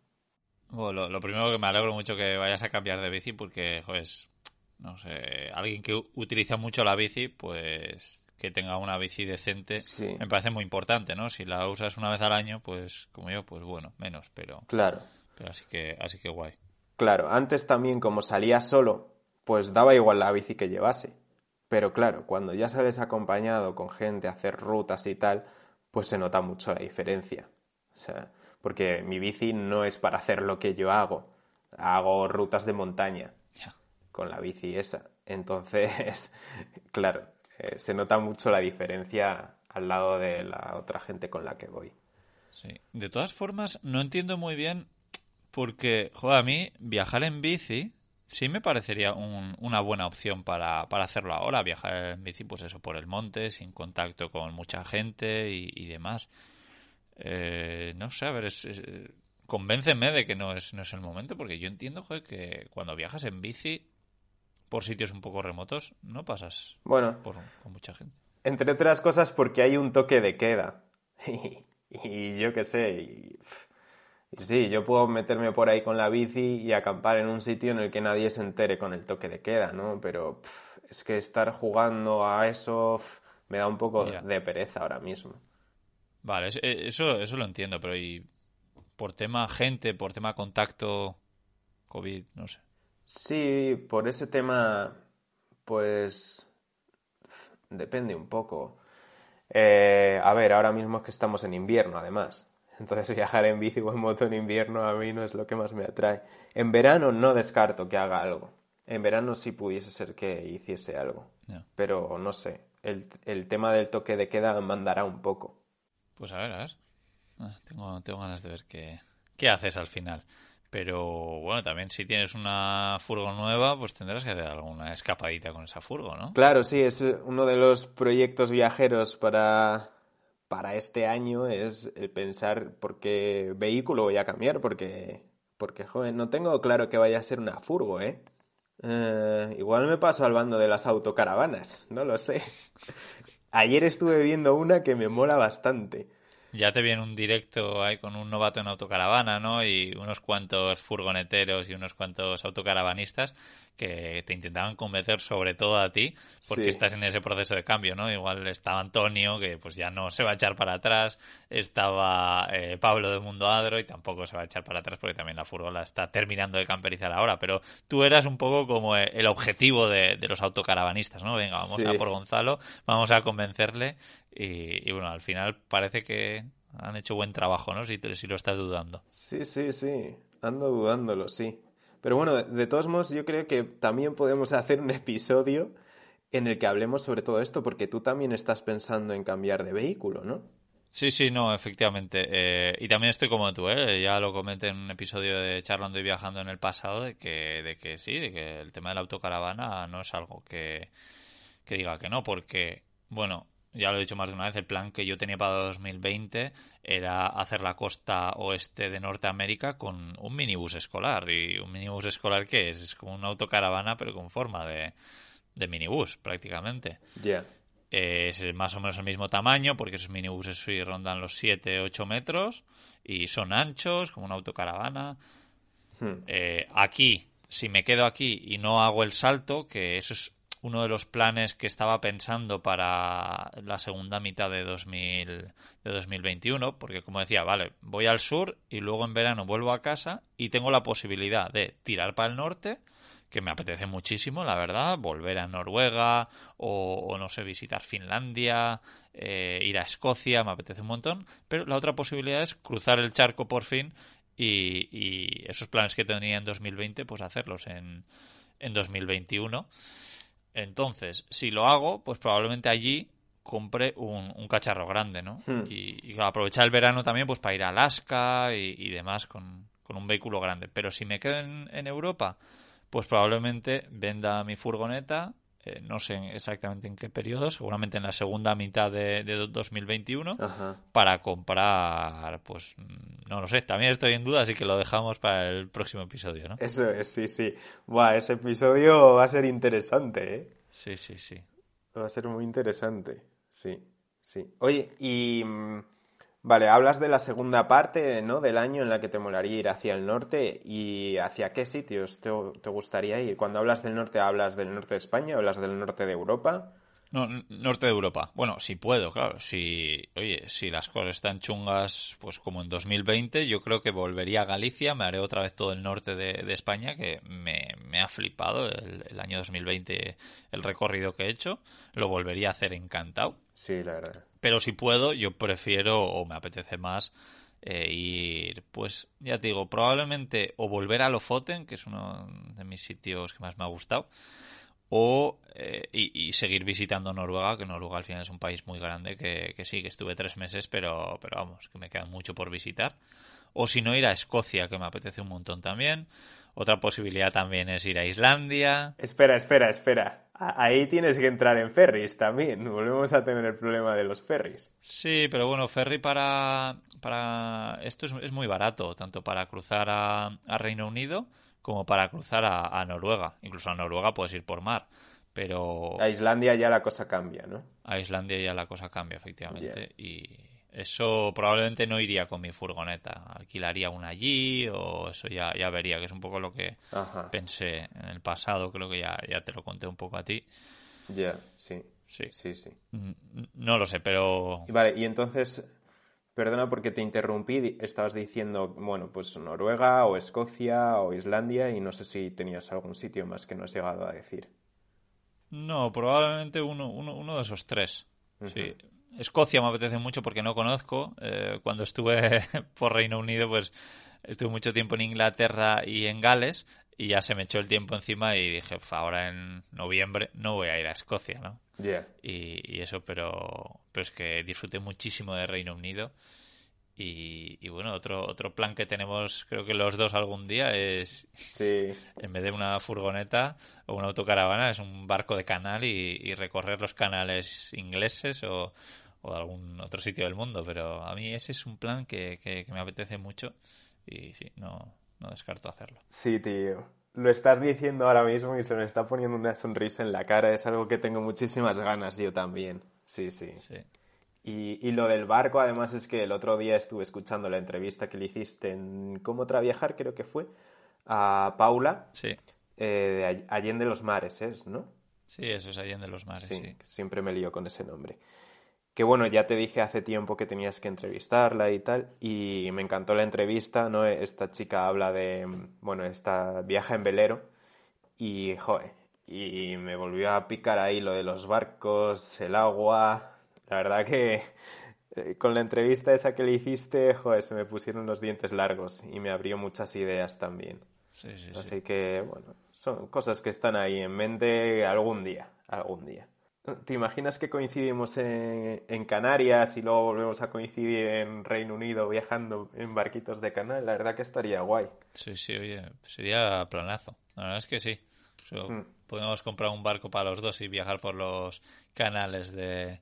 Bueno, lo, primero que me alegro mucho que vayas a cambiar de bici porque, pues, no sé, alguien que utiliza mucho la bici, pues que tenga una bici decente me parece muy importante, ¿no? Si la usas una vez al año, pues como yo, pues bueno, menos, pero claro. Pero así que así que guay. Claro, antes también como salía solo, pues daba igual la bici que llevase. Pero claro, cuando ya sales acompañado con gente a hacer rutas y tal, pues se nota mucho la diferencia. O sea, porque mi bici no es para hacer lo que yo hago. Hago rutas de montaña con la bici esa. Entonces, claro, eh, se nota mucho la diferencia al lado de la otra gente con la que voy. Sí. De todas formas, no entiendo muy bien porque, joder, a mí viajar en bici sí me parecería una buena opción para, hacerlo ahora. Viajar en bici, pues eso, por el monte, sin contacto con mucha gente y demás. Eh, no sé, a ver, es, convénceme de que no es, no es el momento, porque yo entiendo que cuando viajas en bici por sitios un poco remotos, no pasas bueno, por, con mucha gente. Entre otras cosas porque hay un toque de queda. y, yo qué sé. Y, sí, yo puedo meterme por ahí con la bici y acampar en un sitio en el que nadie se entere con el toque de queda, ¿no? Pero es que estar jugando a eso me da un poco de pereza ahora mismo. Vale, eh, eso, eso lo entiendo, pero y por tema gente, por tema contacto, COVID, no sé. Sí, por ese tema, pues depende un poco. Eh, a ver, ahora mismo es que estamos en invierno, además. Entonces viajar en bici o en moto en invierno a mí no es lo que más me atrae. En verano no descarto que haga algo. En verano sí pudiese ser que hiciese algo. Pero no sé, el, el tema del toque de queda mandará un poco. Pues a ver, a ver. Ah, tengo, tengo ganas de ver qué, qué haces al final. Pero bueno, también si tienes una furgo nueva, pues tendrás que hacer alguna escapadita con esa furgo, ¿no? Claro, sí, es uno de los proyectos viajeros para, para este año, es el pensar por qué vehículo voy a cambiar, porque, porque, joder, no tengo claro que vaya a ser una furgo, ¿eh? eh igual me paso al bando de las autocaravanas, no lo sé. Ayer estuve viendo una que me mola bastante. Ya te viene un directo ahí con un novato en autocaravana, ¿no? Y unos cuantos furgoneteros y unos cuantos autocaravanistas que te intentaban convencer sobre todo a ti porque estás en ese proceso de cambio, ¿no? Igual estaba Antonio, que pues ya no se va a echar para atrás, estaba eh, Pablo de Mundo Adro y tampoco se va a echar para atrás porque también la furgola está terminando de camperizar ahora, pero tú eras un poco como el objetivo de, los autocaravanistas, ¿no? Venga, vamos a por Gonzalo, vamos a convencerle y, bueno, al final parece que han hecho buen trabajo, ¿no? Si, si lo estás dudando. Sí, sí, sí. Ando dudándolo, sí. Pero bueno, de, todos modos, yo creo que también podemos hacer un episodio en el que hablemos sobre todo esto, porque tú también estás pensando en cambiar de vehículo, ¿no? Sí, sí, no, efectivamente. Eh, y también estoy como tú, ¿eh? Ya lo comenté en un episodio de Charlando y Viajando en el pasado, de que, de que sí, de que el tema de la autocaravana no es algo que, que diga que no, porque, bueno, ya lo he dicho más de una vez, el plan que yo tenía para 2020 era hacer la costa oeste de Norteamérica con un minibús escolar. ¿Y un minibús escolar qué es? Es como una autocaravana, pero con forma de, de minibús, prácticamente. Ya. es más o menos el mismo tamaño, porque esos minibuses sí rondan los 7-8 metros y son anchos, como una autocaravana. Hmm. Eh, aquí, si me quedo aquí y no hago el salto, que eso es uno de los planes que estaba pensando para la segunda mitad de, 2000, de 2021, porque como decía, vale, voy al sur y luego en verano vuelvo a casa y tengo la posibilidad de tirar para el norte, que me apetece muchísimo, la verdad, volver a Noruega o, no sé, visitar Finlandia, eh, ir a Escocia, me apetece un montón, pero la otra posibilidad es cruzar el charco por fin y, y esos planes que tenía en 2020, pues hacerlos en, en 2021. Entonces, si lo hago, pues probablemente allí compre un, cacharro grande, ¿no? Hmm. Y, aprovechar el verano también pues para ir a Alaska y, demás con, un vehículo grande. Pero si me quedo en Europa, pues probablemente venda mi furgoneta eh, no sé exactamente en qué periodo, seguramente en la segunda mitad de, 2021, para comprar, pues no lo sé, también estoy en duda, así que lo dejamos para el próximo episodio, ¿no? Eso es, sí, sí. Buah, ese episodio va a ser interesante, ¿eh? Sí, sí, sí. Va a ser muy interesante, sí, sí. Oye, y... Vale, hablas de la segunda parte, ¿no? Del año en la que te molaría ir hacia el norte y hacia qué sitios te, gustaría ir. Cuando hablas del norte, ¿hablas del norte de España? ¿Hablas del norte de Europa? No, norte de Europa. Bueno, si puedo, claro. Si, oye, si las cosas están chungas, pues como en 2020, yo creo que volvería a Galicia, me haré otra vez todo el norte de, España, que me, ha flipado el, el, año 2020, el recorrido que he hecho. Lo volvería a hacer encantado. Sí, la verdad pero si puedo, yo prefiero o me apetece más eh, ir, pues ya te digo, probablemente o volver a Lofoten, que es uno de mis sitios que más me ha gustado, o eh, y, seguir visitando Noruega, que Noruega al final es un país muy grande, que, que, sí, que estuve tres meses, pero, pero vamos, que me queda mucho por visitar. O si no, ir a Escocia, que me apetece un montón también. Otra posibilidad también es ir a Islandia. Espera, espera, espera. Ahí tienes que entrar en ferries también. Volvemos a tener el problema de los ferries. Sí, pero bueno, ferry para, para esto es, muy barato, tanto para cruzar a, Reino Unido como para cruzar a, Noruega. Incluso a Noruega puedes ir por mar. Pero... A Islandia ya la cosa cambia, ¿no? A Islandia ya la cosa cambia, efectivamente. Y eso probablemente no iría con mi furgoneta. Alquilaría una allí o eso ya, ya vería, que es un poco lo que pensé en el pasado. Creo que ya, ya te lo conté un poco a ti. Ya, sí. Sí. Sí, sí. No lo sé, pero... Vale, y entonces, perdona porque te interrumpí, estabas diciendo, bueno, pues Noruega o Escocia o Islandia y no sé si tenías algún sitio más que no has llegado a decir. No, probablemente uno, uno, uno de esos tres. Sí. Escocia me apetece mucho porque no conozco. Eh, cuando estuve por Reino Unido, pues estuve mucho tiempo en Inglaterra y en Gales y ya se me echó el tiempo encima y dije, ahora en noviembre no voy a ir a Escocia, ¿no? Y, eso, pero, pero es que disfruté muchísimo de Reino Unido. Y, bueno, otro, otro plan que tenemos, creo que los dos algún día, es sí. en vez de una furgoneta o una autocaravana, es un barco de canal y recorrer los canales ingleses o, o algún otro sitio del mundo, pero a mí ese es un plan que, que, me apetece mucho y sí, no, no descarto hacerlo. Sí, tío. Lo estás diciendo ahora mismo y se me está poniendo una sonrisa en la cara. Es algo que tengo muchísimas ganas yo también. Sí, sí. sí. Y, lo del barco, además, es que el otro día estuve escuchando la entrevista que le hiciste en Cómo Traviajar, creo que fue, a Paula. Sí. Eh, de Allende los Mares, ¿es, no? Sí, eso es Allende los Mares. Sí, siempre me lío con ese nombre. Que bueno, ya te dije hace tiempo que tenías que entrevistarla y tal, y me encantó la entrevista, ¿no? Esta chica habla de, bueno, esta viaja en velero, y, joder, y me volvió a picar ahí lo de los barcos, el agua, la verdad que eh, con la entrevista esa que le hiciste, joder, se me pusieron los dientes largos y me abrió muchas ideas también. Sí, sí, Así que, bueno, son cosas que están ahí en mente algún día, algún día. ¿Te imaginas que coincidimos en, en, Canarias y luego volvemos a coincidir en Reino Unido viajando en barquitos de canal? La verdad que estaría guay. Sí, sí, oye, sería planazo. La verdad es que sí. Hmm. Podemos comprar un barco para los dos y viajar por los canales de,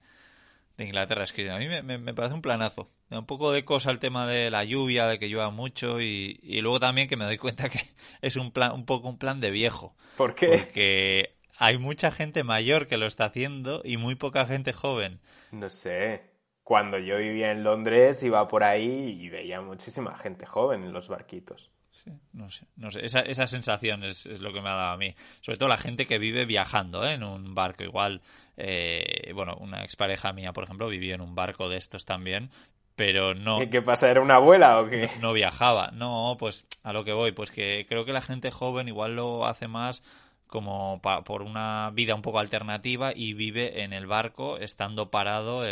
de Inglaterra. Es que a mí me, parece un planazo. Me un poco de cosa el tema de la lluvia, de que llueva mucho y, luego también que me doy cuenta que es un plan, un poco un plan de viejo. ¿Por qué? Porque hay mucha gente mayor que lo está haciendo y muy poca gente joven. No sé. Cuando yo vivía en Londres iba por ahí y veía muchísima gente joven en los barquitos. Sí, no sé, no sé. Esa, esa sensación es, lo que me ha dado a mí. Sobre todo la gente que vive viajando ¿eh? en un barco. Igual, eh, bueno, una expareja mía, por ejemplo, vivía en un barco de estos también, pero no... ¿Qué pasa? ¿Era una abuela o qué? No, viajaba. No, pues a lo que voy, pues que creo que la gente joven igual lo hace más como por una vida un poco alternativa y vive en el barco estando parado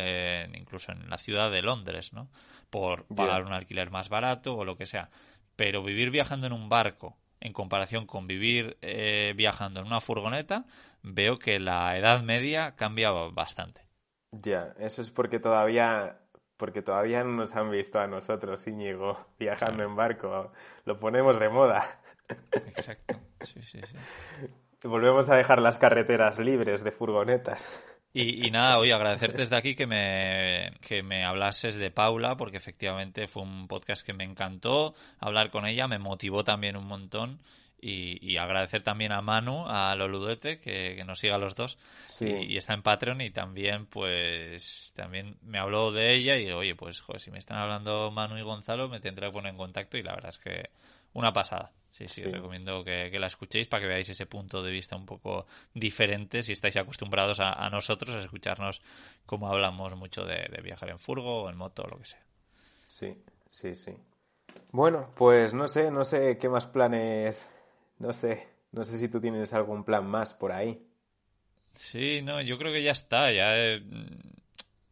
incluso en la ciudad de Londres, ¿no? Por pagar un alquiler más barato o lo que sea. Pero vivir viajando en un barco, en comparación con vivir eh, viajando en una furgoneta, veo que la edad media cambia bastante. Ya, eso es porque todavía porque todavía no nos han visto a nosotros, Íñigo, viajando en barco. Lo ponemos de moda. Exacto. Sí, sí, sí. Volvemos a dejar las carreteras libres de furgonetas. Y, nada, oye, agradecerte desde aquí que me, que me hablases de Paula, porque efectivamente fue un podcast que me encantó. Hablar con ella me motivó también un montón. Y, agradecer también a Manu, a Loludete, que, que nos siga a los dos. Y, está en Patreon y también, pues, también me habló de ella y oye, pues, joder, si me están hablando Manu y Gonzalo, me tendré que poner en contacto y la verdad es que una pasada. Sí, sí, os recomiendo que, la escuchéis para que veáis ese punto de vista un poco diferente si estáis acostumbrados a, nosotros a escucharnos como hablamos mucho de, viajar en furgo o en moto o lo que sea. Sí, sí, sí. Bueno, pues no sé, no sé qué más planes, no sé, no sé si tú tienes algún plan más por ahí. Sí, no, yo creo que ya está, ya... Eh,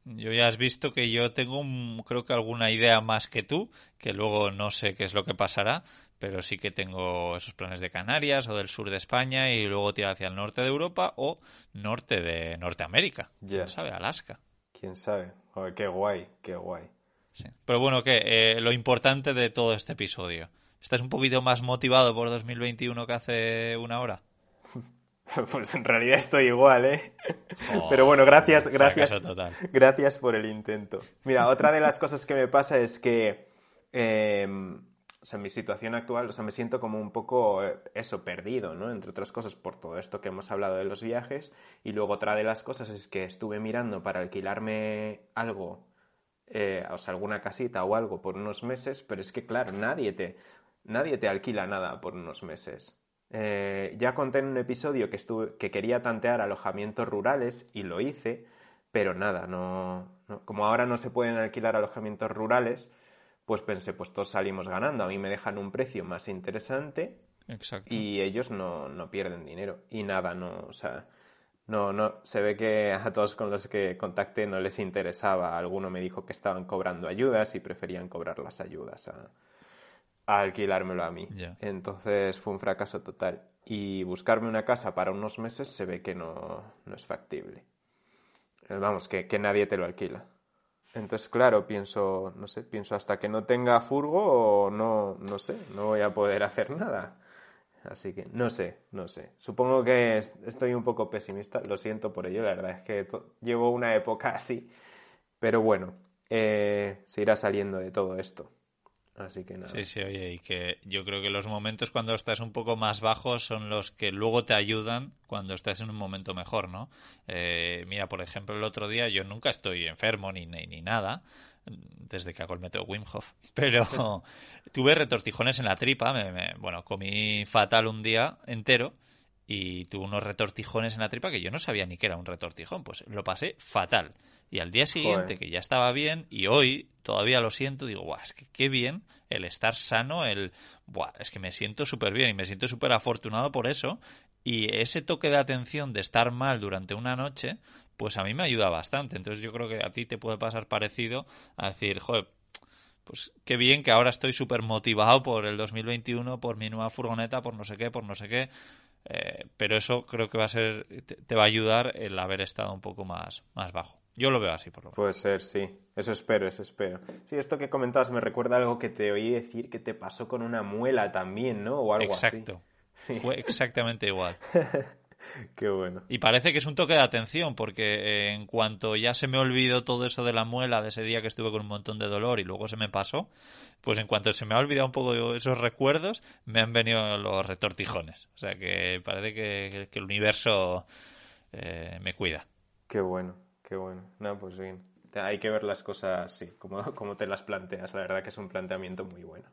yo ya has visto que yo tengo, creo que alguna idea más que tú, que luego no sé qué es lo que pasará, pero sí que tengo esos planes de Canarias o del sur de España y luego tirar hacia el norte de Europa o norte de Norteamérica. ¿Quién sabe? Alaska. ¿Quién sabe? qué guay, qué guay. Pero bueno, ¿qué? Eh, lo importante de todo este episodio. ¿Estás un poquito más motivado por 2021 que hace una hora? Pues en realidad estoy igual, ¿eh? Oh, Pero bueno, gracias, gracias. Gracias por el intento. Mira, otra de las cosas que me pasa es que em, o sea, mi situación actual, o sea, me siento como un poco eh, eso, perdido, ¿no? Entre otras cosas por todo esto que hemos hablado de los viajes. Y luego otra de las cosas es que estuve mirando para alquilarme algo, eh, o sea, alguna casita o algo por unos meses, pero es que, claro, nadie te, nadie te alquila nada por unos meses. Eh, ya conté en un episodio que, estuve, que quería tantear alojamientos rurales y lo hice, pero nada, no, como ahora no se pueden alquilar alojamientos rurales, pues pensé, pues todos salimos ganando. A mí me dejan un precio más interesante y ellos no, no, pierden dinero. Y nada, no, o sea, no, no, se ve que a todos con los que contacté no les interesaba. Alguno me dijo que estaban cobrando ayudas y preferían cobrar las ayudas a, alquilármelo a mí. Entonces fue un fracaso total. Y buscarme una casa para unos meses se ve que no, no es factible. Vamos, que, que nadie te lo alquila. Entonces, claro, pienso, no sé, pienso hasta que no tenga furgo, no, no sé, no voy a poder hacer nada. Así que no sé, no sé. Supongo que estoy un poco pesimista, lo siento por ello, la verdad es que llevo una época así. Pero bueno, eh, se irá saliendo de todo esto. Así que nada. Sí, sí, oye, y que yo creo que los momentos cuando estás un poco más bajo son los que luego te ayudan cuando estás en un momento mejor, ¿no? Eh, mira, por ejemplo, el otro día yo nunca estoy enfermo ni, ni, ni nada, desde que hago el método Wim Hof, pero tuve retortijones en la tripa, me, bueno, comí fatal un día entero y tuve unos retortijones en la tripa que yo no sabía ni que era un retortijón, pues lo pasé fatal. Y al día siguiente, que ya estaba bien, y hoy todavía lo siento, digo, guau, es que qué bien el estar sano, el, buah, es que me siento súper bien y me siento súper afortunado por eso. Y ese toque de atención de estar mal durante una noche, pues a mí me ayuda bastante. Entonces yo creo que a ti te puede pasar parecido a decir, joder, pues qué bien que ahora estoy súper motivado por el 2021, por mi nueva furgoneta, por no sé qué, por no sé qué. Eh, pero eso creo que va a ser, te, te, va a ayudar el haber estado un poco más, más bajo. Yo lo veo así, por lo menos. Puede ser, sí. Eso espero, eso espero. Sí, esto que comentabas me recuerda algo que te oí decir que te pasó con una muela también, ¿no? O algo Exacto. así. Sí. Fue exactamente igual. Qué bueno. Y parece que es un toque de atención, porque eh, en cuanto ya se me olvidó todo eso de la muela de ese día que estuve con un montón de dolor y luego se me pasó, pues en cuanto se me ha olvidado un poco esos recuerdos, me han venido los retortijones. O sea que parece que, que el universo eh, me cuida. Qué bueno. Qué bueno. No, pues bien. Hay que ver las cosas, sí, como, como te las planteas. La verdad que es un planteamiento muy bueno.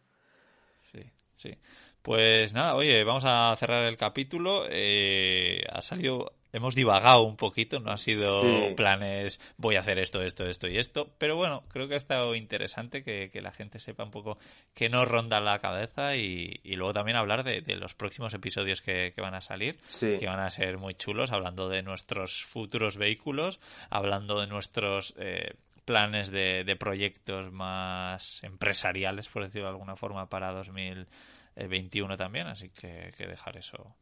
Sí, sí. Pues nada, oye, vamos a cerrar el capítulo. Eh, ha salido hemos divagado un poquito, no ha sido sí. planes voy a hacer esto, esto, esto y esto, pero bueno, creo que ha estado interesante que, que la gente sepa un poco qué nos ronda la cabeza y, y luego también hablar de, de los próximos episodios que, que, van a salir, sí. que van a ser muy chulos, hablando de nuestros futuros vehículos, hablando de nuestros... Eh, planes de, proyectos más empresariales, por decirlo de alguna forma, para 2021 también, así que, que dejar eso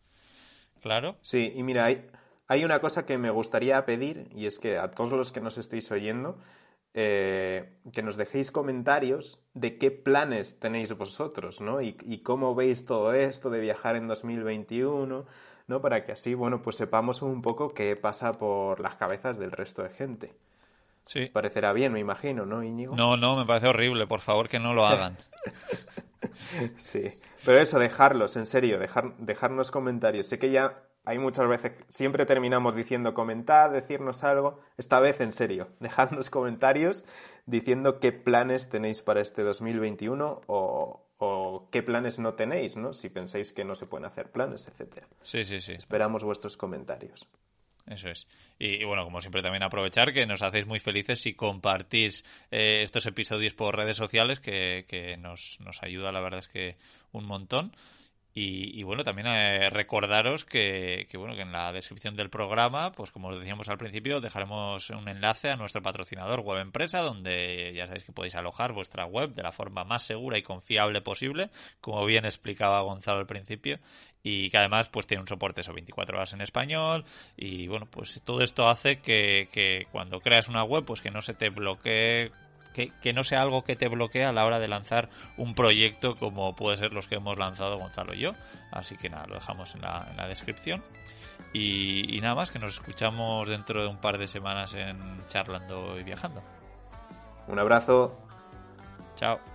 claro. Sí, y mira, hay, hay una cosa que me gustaría pedir y es que a todos los que nos estéis oyendo, eh, que nos dejéis comentarios de qué planes tenéis vosotros, ¿no? Y, y, cómo veis todo esto de viajar en 2021, ¿no? Para que así, bueno, pues sepamos un poco qué pasa por las cabezas del resto de gente. Sí. Parecerá bien, me imagino, ¿no, Íñigo? No, no, me parece horrible, por favor que no lo hagan. sí, pero eso, dejarlos, en serio, dejar, dejarnos comentarios. Sé que ya hay muchas veces, siempre terminamos diciendo comentar, decirnos algo. Esta vez, en serio, dejadnos comentarios diciendo qué planes tenéis para este 2021 o, o qué planes no tenéis, ¿no? Si pensáis que no se pueden hacer planes, etcétera. Sí, sí, sí. Esperamos vuestros comentarios. Eso es. Y, y, bueno, como siempre también aprovechar que nos hacéis muy felices si compartís eh, estos episodios por redes sociales, que, que nos, nos, ayuda, la verdad es que un montón. Y, y bueno, también eh, recordaros que, que, bueno, que en la descripción del programa, pues como os decíamos al principio, dejaremos un enlace a nuestro patrocinador Web Empresa, donde ya sabéis que podéis alojar vuestra web de la forma más segura y confiable posible, como bien explicaba Gonzalo al principio, y que además pues tiene un soporte eso 24 horas en español y bueno pues todo esto hace que, que cuando creas una web pues que no se te bloquee que, que, no sea algo que te bloquee a la hora de lanzar un proyecto como puede ser los que hemos lanzado Gonzalo y yo. Así que nada lo dejamos en la, en la descripción. Y, y nada más que nos escuchamos dentro de un par de semanas en charlando y viajando. Un abrazo. Chao